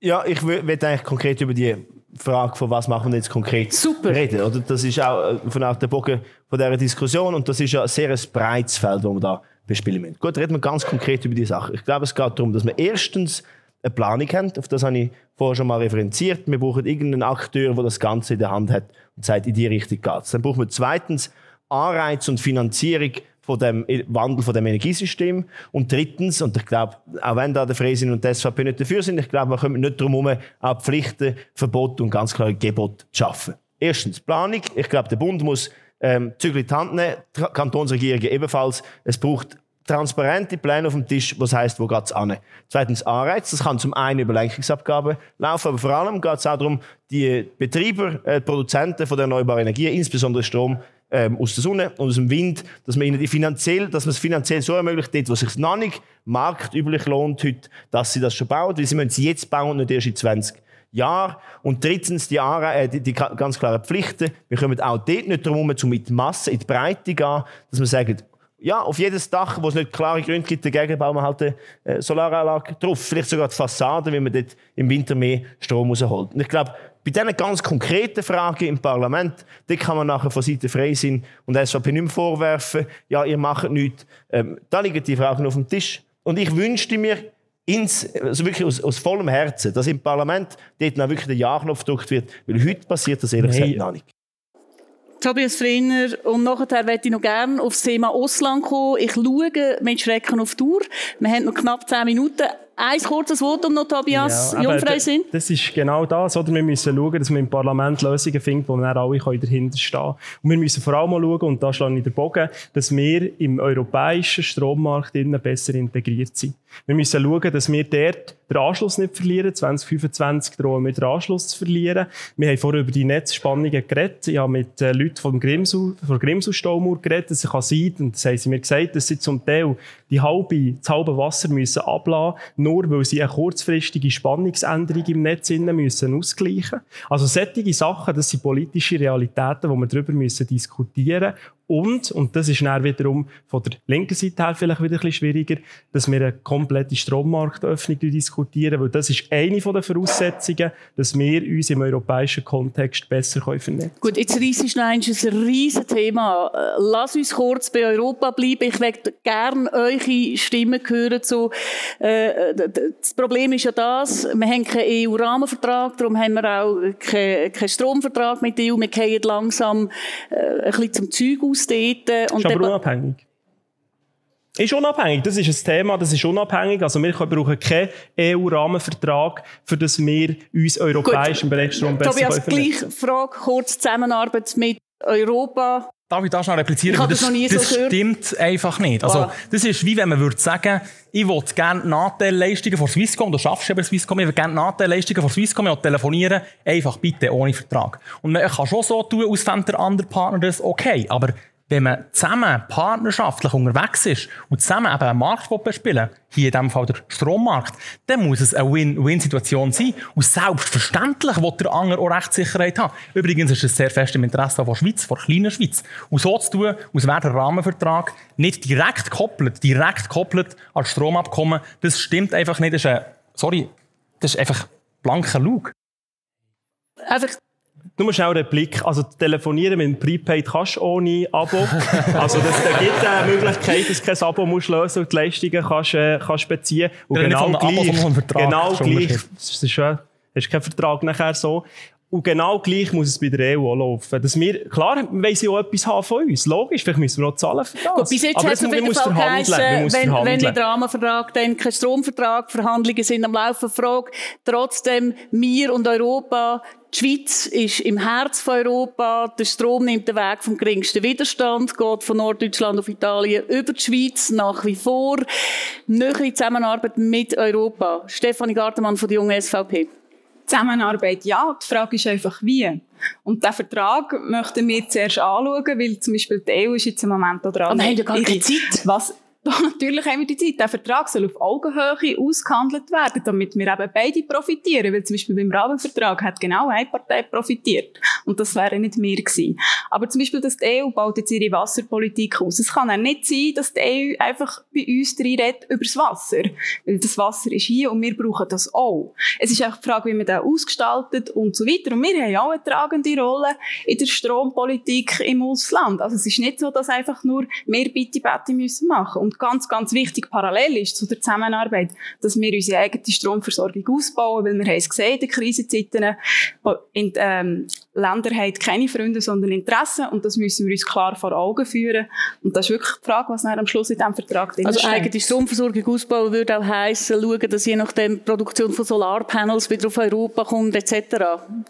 Ja, ich will eigentlich konkret über die Frage, von was machen wir jetzt konkret Super. reden. Oder? Das ist auch äh, von auch der Bogen von dieser Diskussion und das ist ja ein sehr ein breites Feld, das wir da bespielen müssen. Gut, reden wir ganz konkret über die Sache. Ich glaube, es geht darum, dass wir erstens eine Planung haben. Auf das habe ich vorher schon mal referenziert. Wir brauchen irgendeinen Akteur, der das Ganze in der Hand hat und sagt, in die Richtung geht Dann brauchen wir zweitens Anreiz und Finanzierung von dem Wandel von dem Energiesystem. Und drittens, und ich glaube, auch wenn da der Freisinn und die SVP nicht dafür sind, ich glaube, wir kommen nicht darum herum, auch Pflichten, Verbote und ganz klare Gebote zu schaffen. Erstens Planung. Ich glaube, der Bund muss ähm, Zügel in die Hand nehmen, die Kantonsregierungen ebenfalls. Es braucht transparente Pläne auf dem Tisch, was heißt, wo geht's an. Zweitens Anreiz, das kann zum einen über Lenkungsabgaben laufen, aber vor allem geht es auch darum, die Betreiber, äh, die Produzenten von der erneuerbaren Energie, insbesondere Strom, ähm, aus der Sonne und aus dem Wind, dass man ihnen die finanziell, dass man es finanziell so ermöglicht, dort, wo es sich noch nicht marktüblich lohnt heute, dass sie das schon bauen, weil sie müssen es jetzt bauen und nicht erst in 20 Jahren. Und drittens die, Anre äh, die, die ganz klaren Pflichten. Wir kommen auch dort nicht darum, um mit Masse in die Breite gehen, dass man sagt, ja, auf jedes Dach, wo es nicht klare Gründe gibt, dagegen bauen wir halt eine äh, Solaranlage drauf. Vielleicht sogar die Fassade, wenn man dort im Winter mehr Strom rausholt. Und ich glaube, bei diesen ganz konkreten Fragen im Parlament, die kann man nachher von Seite Freisinn und SVP nicht mehr vorwerfen, ja, ihr macht nichts. Ähm, da liegen die Fragen auf dem Tisch. Und ich wünschte mir, ins, also wirklich aus, aus vollem Herzen, dass im Parlament dort noch wirklich der Ja-Knopf gedrückt wird, weil heute passiert das ehrlich Nein. gesagt noch nicht. Tobias Freiner, und nachher möchte ich noch gerne aufs Thema Ausland kommen. Ich schaue mit Schrecken auf die Uhr. Wir haben noch knapp zehn Minuten. Ein kurzes Votum noch, Tobias, aber jungfrei sind. Das ist genau das. Oder? Wir müssen schauen, dass wir im Parlament Lösungen finden, wo dann alle dahinter stehen können. Und wir müssen vor allem schauen, und da schlage ich den Bogen, dass wir im europäischen Strommarkt besser integriert sind. Wir müssen schauen, dass wir dort den Anschluss nicht verlieren. 2025 drohen wir den Anschluss zu verlieren. Wir haben vorher über die Netzspannungen geredet. Ich habe mit äh, Leuten vom Grimsau, von Grimsau-Staumauer geredet. Es kann sein, und das haben sie mir gesagt, dass sie zum Teil die halbe, das halbe Wasser müssen ablassen nur weil sie eine kurzfristige Spannungsänderung im Netz müssen ausgleichen Also solche Sachen, das sind politische Realitäten, wo wir darüber müssen diskutieren Und, und das ist dann wiederum von der linken Seite her vielleicht wieder ein bisschen schwieriger, dass wir eine komplette Strommarktöffnung diskutieren, weil das ist eine der Voraussetzungen, dass wir uns im europäischen Kontext besser vernetzen können. Gut, jetzt reissest du ein riesiges Thema. Lass uns kurz bei Europa bleiben. Ich möchte gerne eure Stimmen hören zu, äh, das Problem ist ja das, wir haben keinen EU-Rahmenvertrag, darum haben wir auch keinen, keinen Stromvertrag mit der EU. Wir gehen langsam äh, ein bisschen zum Zeug aus dort. Und ist aber unabhängig. Ist unabhängig. Das ist ein Thema, das ist unabhängig. Also wir brauchen keinen EU-Rahmenvertrag, für das wir uns europäisch im Bereich Strom besser Tobias, gleich Frage, kurz Zusammenarbeit mit Europa. Darf ich das noch replizieren? Ich das, das, noch nie das so stimmt einfach nicht. Also, das ist wie wenn man würde sagen, ich will gerne Nachteilleistungen von Swisscom, du schaffst ja bei Swisscom, ich will gerne Nachteilleistungen von Swisscom, ich will telefonieren, einfach bitte, ohne Vertrag. Und man kann schon so tun, aus der andere Partner das okay, aber wenn man zusammen partnerschaftlich unterwegs ist und zusammen eben einen Markt bespielen hier in diesem Fall der Strommarkt, dann muss es eine Win-Win-Situation sein. Und selbstverständlich will der andere auch Rechtssicherheit haben. Übrigens ist es sehr fest im Interesse der Schweiz, der kleinen Schweiz. Und so zu tun, als wäre der Rahmenvertrag nicht direkt gekoppelt, direkt gekoppelt als Stromabkommen, das stimmt einfach nicht. Das ist ein, sorry, das ist einfach blanker Lug. Einfach nur schnell einen Blick. Also, telefonieren mit dem Prepaid kannst du ohne Abo. also, das, da gibt eine Möglichkeit, dass du kein Abo musst lösen und die Leistungen kannst, äh, kannst beziehen. Und ja, genau gleich, Abo, genau gleich, das ist schön, hast keinen Vertrag nachher so. Und genau gleich muss es bei der EU auch laufen. Dass wir, klar, wollen sie auch etwas haben von uns. Logisch, vielleicht müssen wir noch zahlen für das. Gut, bis jetzt hat es auf jeden Fall geheißen, wenn, wenn der Rahmenvertrag dann kein Stromvertrag, Verhandlungen sind am Laufen, Frage, trotzdem, wir und Europa, die Schweiz ist im Herz von Europa. Der Strom nimmt den Weg vom geringsten Widerstand, geht von Norddeutschland auf Italien über die Schweiz nach wie vor. Nähere Zusammenarbeit mit Europa. Stefanie Gartemann von der jungen SVP. Zusammenarbeit ja, die Frage ist einfach wie. Und diesen Vertrag möchten wir zuerst anschauen, weil zum Beispiel die EU ist jetzt im Moment dran. Aber wir haben ja gar keine Zeit. Was, doch, natürlich haben wir die Zeit. Der Vertrag soll auf Augenhöhe ausgehandelt werden, damit wir eben beide profitieren. Weil zum Beispiel beim Rahmenvertrag hat genau eine Partei profitiert. Und das wäre nicht mehr gewesen. Aber zum Beispiel, dass die EU baut jetzt ihre Wasserpolitik aus. Es kann auch nicht sein, dass die EU einfach bei uns redet über das Wasser. Weil das Wasser ist hier und wir brauchen das auch. Es ist auch die Frage, wie man das ausgestaltet und so weiter. Und wir haben auch eine tragende Rolle in der Strompolitik im Ausland. Also es ist nicht so, dass einfach nur wir bitte, bitte müssen machen. Und und ganz, ganz wichtig parallel ist zu der Zusammenarbeit, dass wir unsere eigene Stromversorgung ausbauen, weil wir haben es gesehen in den Krisenzeiten, in, ähm, Länder haben keine Freunde, sondern Interessen und das müssen wir uns klar vor Augen führen. Und das ist wirklich die Frage, was am Schluss in diesem Vertrag drin Also steht. eigene Stromversorgung ausbauen würde auch heissen, schauen, dass je nachdem die Produktion von Solarpanels wieder auf Europa kommt etc.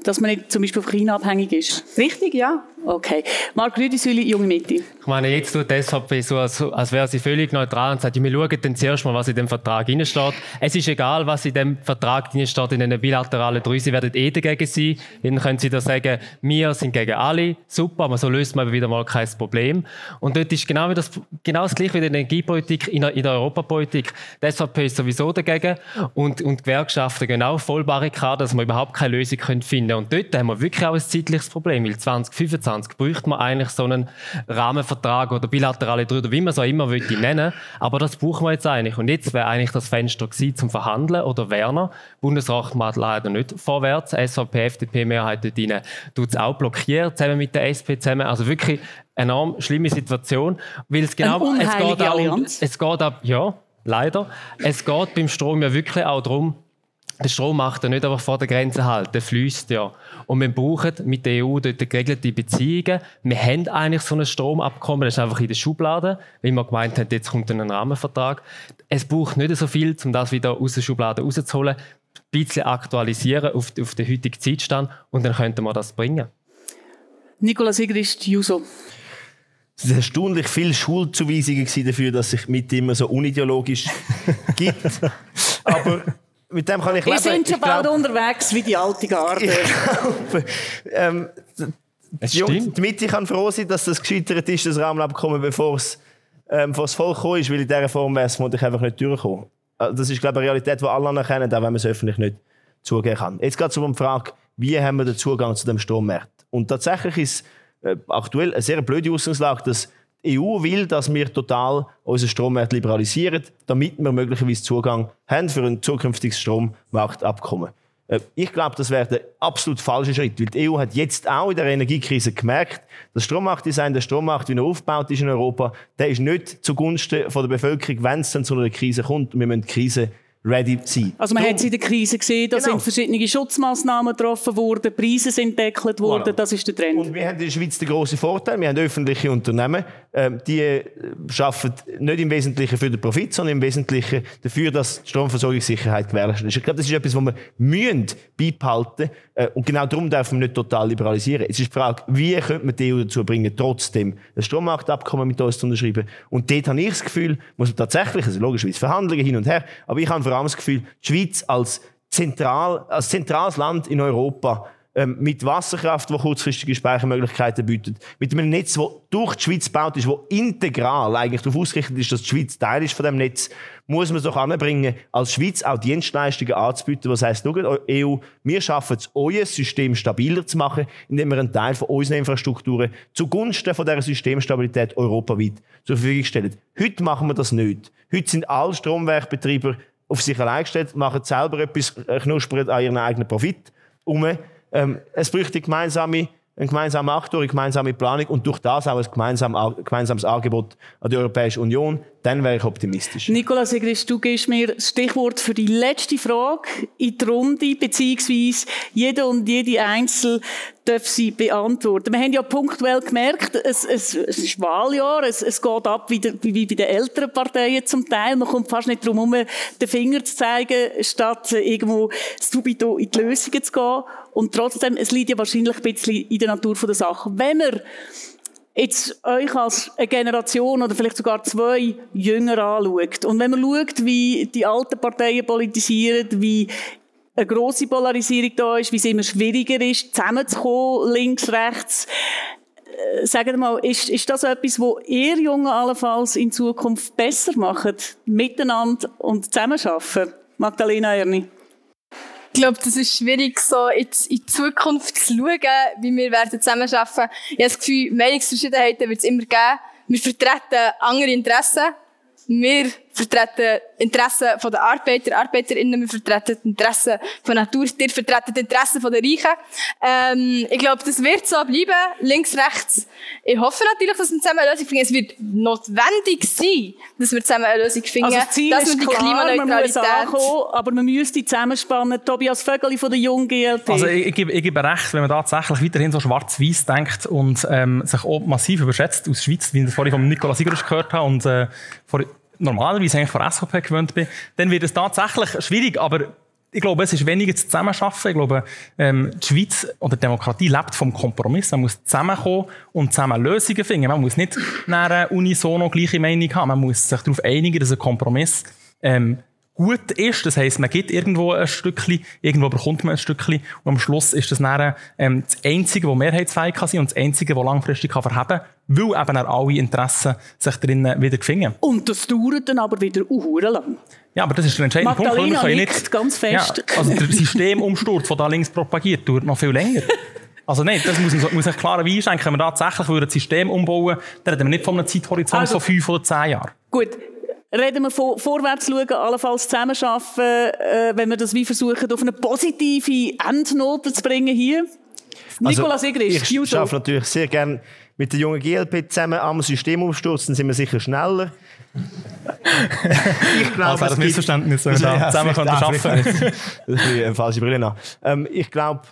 Dass man nicht zum Beispiel von China abhängig ist. Richtig, ja. Okay. Marc Rüdisüli, junge Mitte. Ich meine, jetzt tut die SVP so, als, als wäre sie völlig neutral und sagt, wir schauen dann zuerst mal, was in dem Vertrag steht. Es ist egal, was in dem Vertrag steht, in einer bilateralen Drüse, sie werden eh dagegen sein. Dann können sie da sagen, wir sind gegen alle, super, aber so löst man wieder mal kein Problem. Und dort ist genau das, genau das Gleiche wie in der Energiepolitik, in der, in der Europapolitik. Die SVP ist sowieso dagegen und, und Gewerkschaften genau voll Barrikaden, dass wir überhaupt keine Lösung finden können. Und dort haben wir wirklich auch ein zeitliches Problem, weil 2025 2020 bräuchte man eigentlich so einen Rahmenvertrag oder bilaterale Drüber, wie man es auch immer möchte nennen. Aber das brauchen wir jetzt eigentlich. Und jetzt wäre eigentlich das Fenster gewesen zum Verhandeln oder Werner. Bundesrat macht leider nicht vorwärts. SVP, FDP-Mehrheit dort rein tut es auch blockiert, zusammen mit der SP zusammen. Also wirklich eine enorm schlimme Situation. Weil es genau, es geht auch, es geht ab, ja, leider. Es geht beim Strom ja wirklich auch darum, der Strom macht ja nicht einfach vor der Grenze halt, der fließt ja. Und wir brauchen mit der EU dort geregelte Beziehungen. Wir haben eigentlich so ein Stromabkommen, das ist einfach in der Schublade, weil wir gemeint haben, jetzt kommt ein Rahmenvertrag. Es braucht nicht so viel, um das wieder aus der Schublade rauszuholen. Ein bisschen aktualisieren auf, auf den heutigen Zeitstand und dann könnten wir das bringen. Nicola Sigrist, Juso. Es waren erstaunlich viele Schulzuweisungen dafür, dass sich mit immer so unideologisch gibt. Aber mit dem kann ich leben. Wir sind schon bald glaub, unterwegs wie die alte Garde. Ähm, es stimmt. Die Mitte kann froh sein, dass das gescheitert ist, das Rahmenabkommen, bevor es ähm, vor das Volk gekommen ist, weil in dieser Form wäre es vermutlich einfach nicht durchgekommen. Also das ist, glaube ich, eine Realität, die alle anerkennen, auch wenn man es öffentlich nicht zugeben kann. Jetzt geht es um die Frage, wie haben wir den Zugang zu dem Strommarkt? Und tatsächlich ist äh, aktuell eine sehr blöde Ausgangslage, dass die EU will, dass wir total unseren Strommarkt liberalisieren, damit wir möglicherweise Zugang haben für ein zukünftiges Strommarktabkommen. Äh, ich glaube, das wäre der absolut falsche Schritt, weil die EU hat jetzt auch in der Energiekrise gemerkt, das Strommarktdesign, der Strommarkt, wie er aufgebaut ist in Europa, der ist nicht zugunsten von der Bevölkerung, wenn es dann zu einer Krise kommt. Wir müssen die Krise ready sein. Also man hat es in der Krise gesehen, da genau. sind verschiedene Schutzmaßnahmen getroffen worden, Preise sind deckelt worden, voilà. das ist der Trend. Und wir haben in der Schweiz den grossen Vorteil, wir haben öffentliche Unternehmen, ähm, die äh, arbeiten nicht im Wesentlichen für den Profit, sondern im Wesentlichen dafür, dass die Stromversorgungssicherheit gewährleistet ist. Ich glaube, das ist etwas, was wir müssen beibehalten äh, und genau darum dürfen wir nicht total liberalisieren. Es ist die Frage, wie könnte man die EU dazu bringen, trotzdem ein Strommarktabkommen mit uns zu unterschreiben. Und dort habe ich das Gefühl, muss man tatsächlich, also logischerweise Verhandlungen hin und her, aber ich habe vor allem das Gefühl, die Schweiz als, zentral, als zentrales Land in Europa ähm, mit Wasserkraft, wo kurzfristige Speichermöglichkeiten bietet, mit einem Netz, das durch die Schweiz gebaut ist, wo integral eigentlich darauf ausgerichtet ist, dass die Schweiz Teil ist von dem Netz, muss man es doch anbringen, als Schweiz auch Dienstleistungen anzubieten, was heisst, EU, e wir schaffen es, euer System stabiler zu machen, indem wir einen Teil von unseren Infrastrukturen zugunsten von dieser Systemstabilität europaweit zur Verfügung stellen. Heute machen wir das nicht. Heute sind alle Stromwerkbetreiber auf sich allein gestellt, machen selber etwas, äh, knuspern an ihren eigenen Profit um. Ähm, es bräuchte gemeinsame, eine gemeinsame Aktor, eine gemeinsame Planung und durch das auch ein gemeinsames Angebot an die Europäische Union dann wäre ich optimistisch. Nikolaus Egrist, du gibst mir das Stichwort für die letzte Frage in die Runde, beziehungsweise jeder und jede Einzel darf sie beantworten. Wir haben ja punktuell gemerkt, es, es, es ist Wahljahr, es, es geht ab wie, der, wie bei den älteren Parteien zum Teil. Man kommt fast nicht darum herum, den Finger zu zeigen, statt irgendwo subito in die Lösungen zu gehen. Und trotzdem, es liegt ja wahrscheinlich ein bisschen in der Natur der Sache. Wenn man jetzt euch als eine Generation oder vielleicht sogar zwei jünger anschaut und wenn man schaut, wie die alten Parteien politisieren, wie eine grosse Polarisierung da ist, wie es immer schwieriger ist, zusammenzukommen, links, rechts, äh, Sagt mal, ist, ist das etwas, wo ihr Jungen allenfalls in Zukunft besser macht, miteinander und zusammenarbeiten? Magdalena Erni. Ich glaube, das ist schwierig, so in die Zukunft zu schauen, wie wir werden zusammenarbeiten. Ich habe das Gefühl, Meinungsverschiedenheiten wird es immer geben. Wir vertreten andere Interessen. Wir vertreten Interessen der Arbeiter, Arbeiterinnen, wir vertreten Interessen von Natur, ihr vertreten Interessen der Reichen. Ähm, ich glaube, das wird so bleiben, links, rechts. Ich hoffe natürlich, dass wir zusammen eine Lösung finden. Es wird notwendig sein, dass wir zusammen eine Lösung finden. Also das Ziel dass ist die klar, Klimaneutralität... Man muss ankommen, aber man müsste zusammenspannen. Tobias Vögeli von der Jungen GLP. Also ich, ich, gebe, ich gebe recht, wenn man tatsächlich weiterhin so schwarz-weiß denkt und ähm, sich auch massiv überschätzt aus der Schweiz, wie ich das vorhin von Nicolas Sigurus gehört habe und äh, vor, normalerweise eigentlich von SVP gewöhnt bin, dann wird es tatsächlich schwierig, aber ich glaube, es ist weniger zu zusammenarbeiten. Ich glaube, ähm, die Schweiz oder die Demokratie lebt vom Kompromiss. Man muss zusammenkommen und zusammen Lösungen finden. Man muss nicht nach unisono gleiche Meinung haben. Man muss sich darauf einigen, dass ein Kompromiss ähm, gut ist. Das heisst, man gibt irgendwo ein Stückchen, irgendwo bekommt man ein Stückchen und am Schluss ist das dann ähm, das Einzige, das mehrheitsfähig kann sein und das Einzige, das langfristig kann verheben kann, weil eben alle Interessen sich drinnen wieder finden. Und das dauert dann aber wieder uhuere lang. Ja, aber das ist der entscheidende Magdalena Punkt. Wir nicht, ganz fest. Ja, also der Systemumsturz, der da links propagiert, dauert noch viel länger. Also nein, das muss, muss ich klar einschränken. Wenn wir tatsächlich ein System umbauen dann reden wir nicht von einem Zeithorizont also, von fünf oder zehn Jahren. Gut, reden wir von vorwärts schauen, allenfalls zusammenarbeiten, äh, wenn wir das wie versuchen, auf eine positive Endnote zu bringen hier. Also, Nicolas Igris, Ich arbeite natürlich sehr gerne mit der jungen GLP zusammen am Systemumsturz, dann sind wir sicher schneller. ich glaube, also, das Missverständnis, wenn wir da zusammen können arbeiten. das ist eine falsche Brille. Ähm, ich glaube,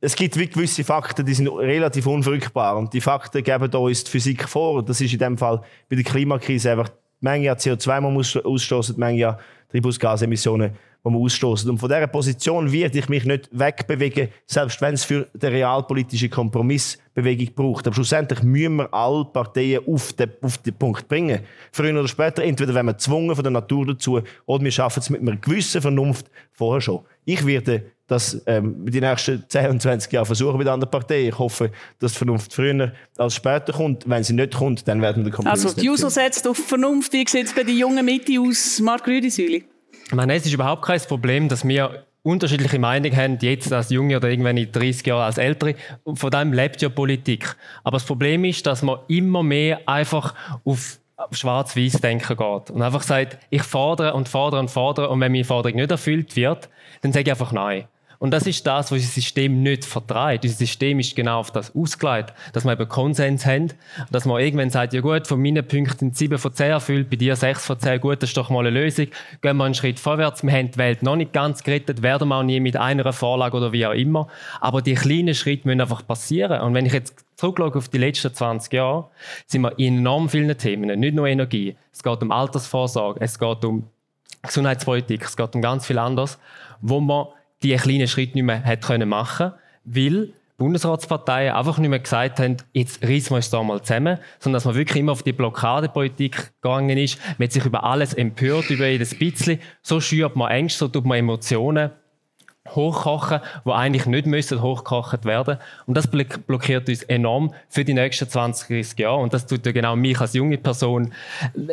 es gibt wie gewisse Fakten, die sind relativ unverrückbar. Und die Fakten geben uns die Physik vor. Das ist in dem Fall bei der Klimakrise einfach die Menge an CO2, die man ausstoßen, die Menge an Treibhausgasemissionen, die man ausstoßen. Und von dieser Position werde ich mich nicht wegbewegen, selbst wenn es für den realpolitischen Kompromiss Bewegung braucht. Aber schlussendlich müssen wir alle Parteien auf den, auf den Punkt bringen. Früher oder später, entweder werden wir gezwungen von der Natur dazu, oder wir schaffen es mit einer gewissen Vernunft vorher schon. Ich werde das ähm, die nächsten 10 und 20 Jahre versuchen mit anderen Parteien. Ich hoffe, dass die Vernunft früher als später kommt. Wenn sie nicht kommt, dann werden wir den Kompromiss Also die Juso setzt auf Vernunft. Wie sieht es bei der jungen Mitte aus, Marc Rüdisüli? Meine, es ist überhaupt kein Problem, dass wir unterschiedliche Meinungen haben, jetzt als Junge oder irgendwann in 30 Jahren als Ältere. Und von dem lebt ja Politik. Aber das Problem ist, dass man immer mehr einfach auf schwarz-weiß denken geht und einfach sagt, ich fordere und fordere und fordere und wenn meine Forderung nicht erfüllt wird, dann sage ich einfach nein. Und das ist das, was unser System nicht vertreibt. Unser System ist genau auf das ausgelegt, dass wir eben Konsens haben, dass man irgendwann sagt, ja gut, von meinen Punkten sind 7 von 10 erfüllt, bei dir 6 von 10, gut, das ist doch mal eine Lösung. Gehen wir einen Schritt vorwärts, wir haben die Welt noch nicht ganz gerettet, werden wir auch nie mit einer Vorlage oder wie auch immer. Aber die kleinen Schritte müssen einfach passieren. Und wenn ich jetzt zurückschaue auf die letzten 20 Jahre, sind wir in enorm vielen Themen, nicht nur Energie. Es geht um Altersvorsorge, es geht um Gesundheitspolitik, es geht um ganz viel anderes, wo man die kleinen Schritte nicht mehr hat können machen weil Bundesratsparteien einfach nicht mehr gesagt haben, jetzt reissen wir uns da mal zusammen, sondern dass man wirklich immer auf die Blockadepolitik gegangen ist. Man hat sich über alles empört, über jedes bisschen. So schürt man Ängste, so tut man Emotionen hochkochen, wo eigentlich nicht müssen hochgekocht werden. Und das blockiert uns enorm für die nächsten 20, 30 Jahre. Und das tut ja genau mich als junge Person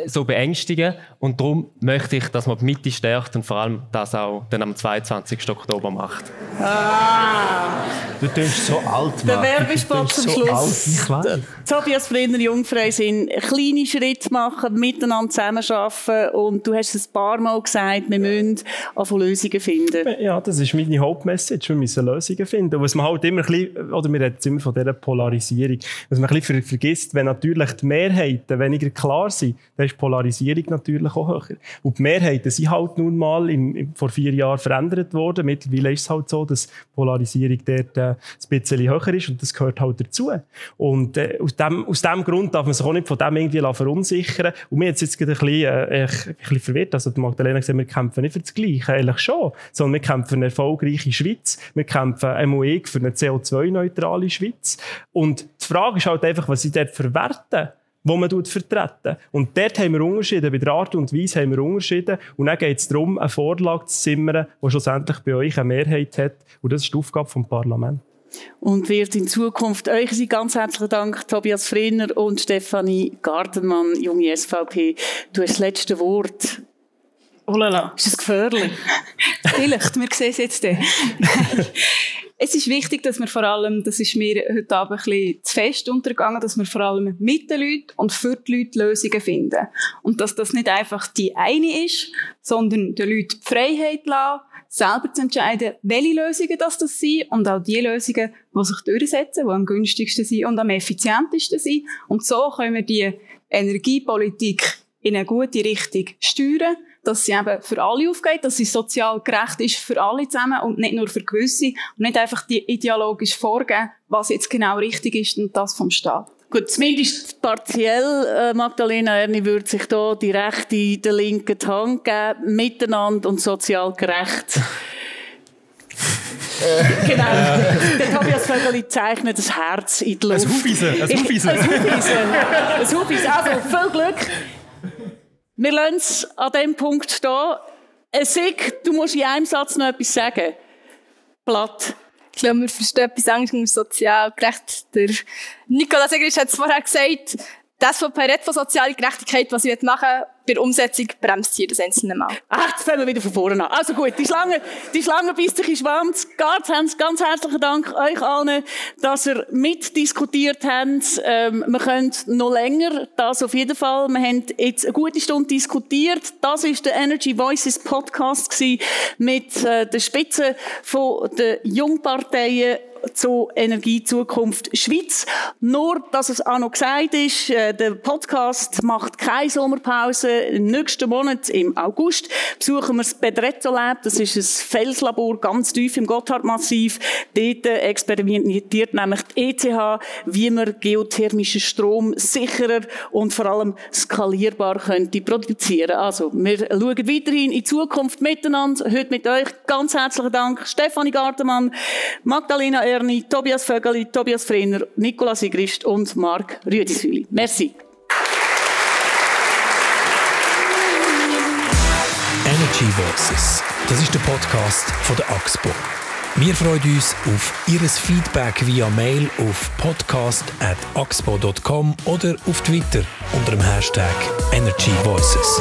so beängstigen. Und darum möchte ich, dass man die Mitte stärkt und vor allem das auch dann am 22. Oktober macht. Ah. Du tust so alt, Mann. Der Werbespot zum so Schluss. Alt. Tobias Frenner, Jungfrei sind kleine Schritte machen, miteinander zusammenarbeiten. Und du hast es ein paar Mal gesagt, wir müssen auf Lösungen finden. Ja, das ist meine Hauptmessage. Wir müssen Lösungen finden. Was man halt immer ein bisschen, oder wir reden immer von dieser Polarisierung. Was man ein bisschen vergisst, wenn natürlich die Mehrheiten weniger klar sind, dann ist die Polarisierung natürlich auch höher. Und die Mehrheiten sind halt nun mal im, im, vor vier Jahren verändert worden. Mittlerweile ist es halt so, dass die Polarisierung dort äh, ein bisschen höher ist und das gehört halt dazu. Und äh, aus, dem, aus dem Grund darf man sich auch nicht von dem irgendwie verunsichern. Und mir hat jetzt gerade ein bisschen, äh, ein bisschen verwirrt. Also Magdalena gesagt, wir kämpfen nicht für das Gleiche, eigentlich schon, sondern wir kämpfen für einen Erfolg erfolgreiche Schweiz. Wir kämpfen MOE für eine CO2-neutrale Schweiz. Und die Frage ist halt einfach, was sie dort verwerten wo man vertreten. Und dort haben wir Unterschiede. Bei der Art und Weise haben wir Unterschiede. Und dann geht es darum, eine Vorlage zu zimmern, die schlussendlich bei euch eine Mehrheit hat. Und das ist die Aufgabe vom Parlament. Und wird in Zukunft euch sein ganz herzlichen Dank, Tobias Frenner und Stefanie Gartenmann, junge SVP. Du hast das letzte Wort. Oh la la. Ist das gefährlich? Vielleicht, wir sehen es jetzt. es ist wichtig, dass wir vor allem, das ist mir heute Abend ein bisschen zu fest untergegangen, dass wir vor allem mit den Leuten und für die Leute Lösungen finden. Und dass das nicht einfach die eine ist, sondern den Leuten die Freiheit lassen, selber zu entscheiden, welche Lösungen das, das sind und auch die Lösungen, die sich durchsetzen, die am günstigsten sind und am effizientesten sind. Und so können wir die Energiepolitik in eine gute Richtung steuern dass sie eben für alle aufgeht, dass sie sozial gerecht ist für alle zusammen und nicht nur für gewisse und nicht einfach die ideologisch vorgeben, was jetzt genau richtig ist und das vom Staat. Gut, zumindest partiell, äh, Magdalena Erni würde sich da die rechte der linken die Hand geben, miteinander und sozial gerecht. genau. Der Tobias Vögeli zeichnet das Herz in die Luft. Ein. Ein Hufeisen. Ein Hufeisen. Ein Hufeisen. Also, viel Glück. Wir lassen es an diesem Punkt. Äh, Sig, du musst in einem Satz noch etwas sagen. Blatt. Ich glaube, wir verstehen etwas anderes sozial gerecht. Der Nikolaus Egrisch hat es vorher gesagt, das von redet von sozialer Gerechtigkeit, was ich machen will, bei der Umsetzung bremst sie das einzelne Mal. Ach, jetzt fangen wir wieder von vorne an. Also gut, die Schlange, die Schlange beißt sich in Schwanz. Ganz, ganz herzlichen Dank euch allen, dass ihr mitdiskutiert habt. Ähm, wir können noch länger, das auf jeden Fall. Wir haben jetzt eine gute Stunde diskutiert. Das ist der Energy Voices Podcast mit äh, der Spitze von den Jungparteien zur Energiezukunft Schweiz. Nur, dass es auch noch gesagt ist, äh, der Podcast macht keine Sommerpause. Im nächsten Monat, im August, besuchen wir das Bedretto Lab. Das ist ein Felslabor ganz tief im Gotthardmassiv. Dort experimentiert nämlich die ETH, wie man geothermischen Strom sicherer und vor allem skalierbar könnte produzieren. Also, wir schauen weiterhin in die Zukunft miteinander. Heute mit euch ganz herzlichen Dank. Stefanie Gartemann, Magdalena Erni, Tobias Vögeli, Tobias Frenner, Nicola Sigrist und Marc Rüdisüli. Merci. Energy Voices. Das ist der Podcast von der AXPO. Wir freuen uns auf Ihr Feedback via Mail auf podcast.axpo.com oder auf Twitter unter dem Hashtag Energy Voices.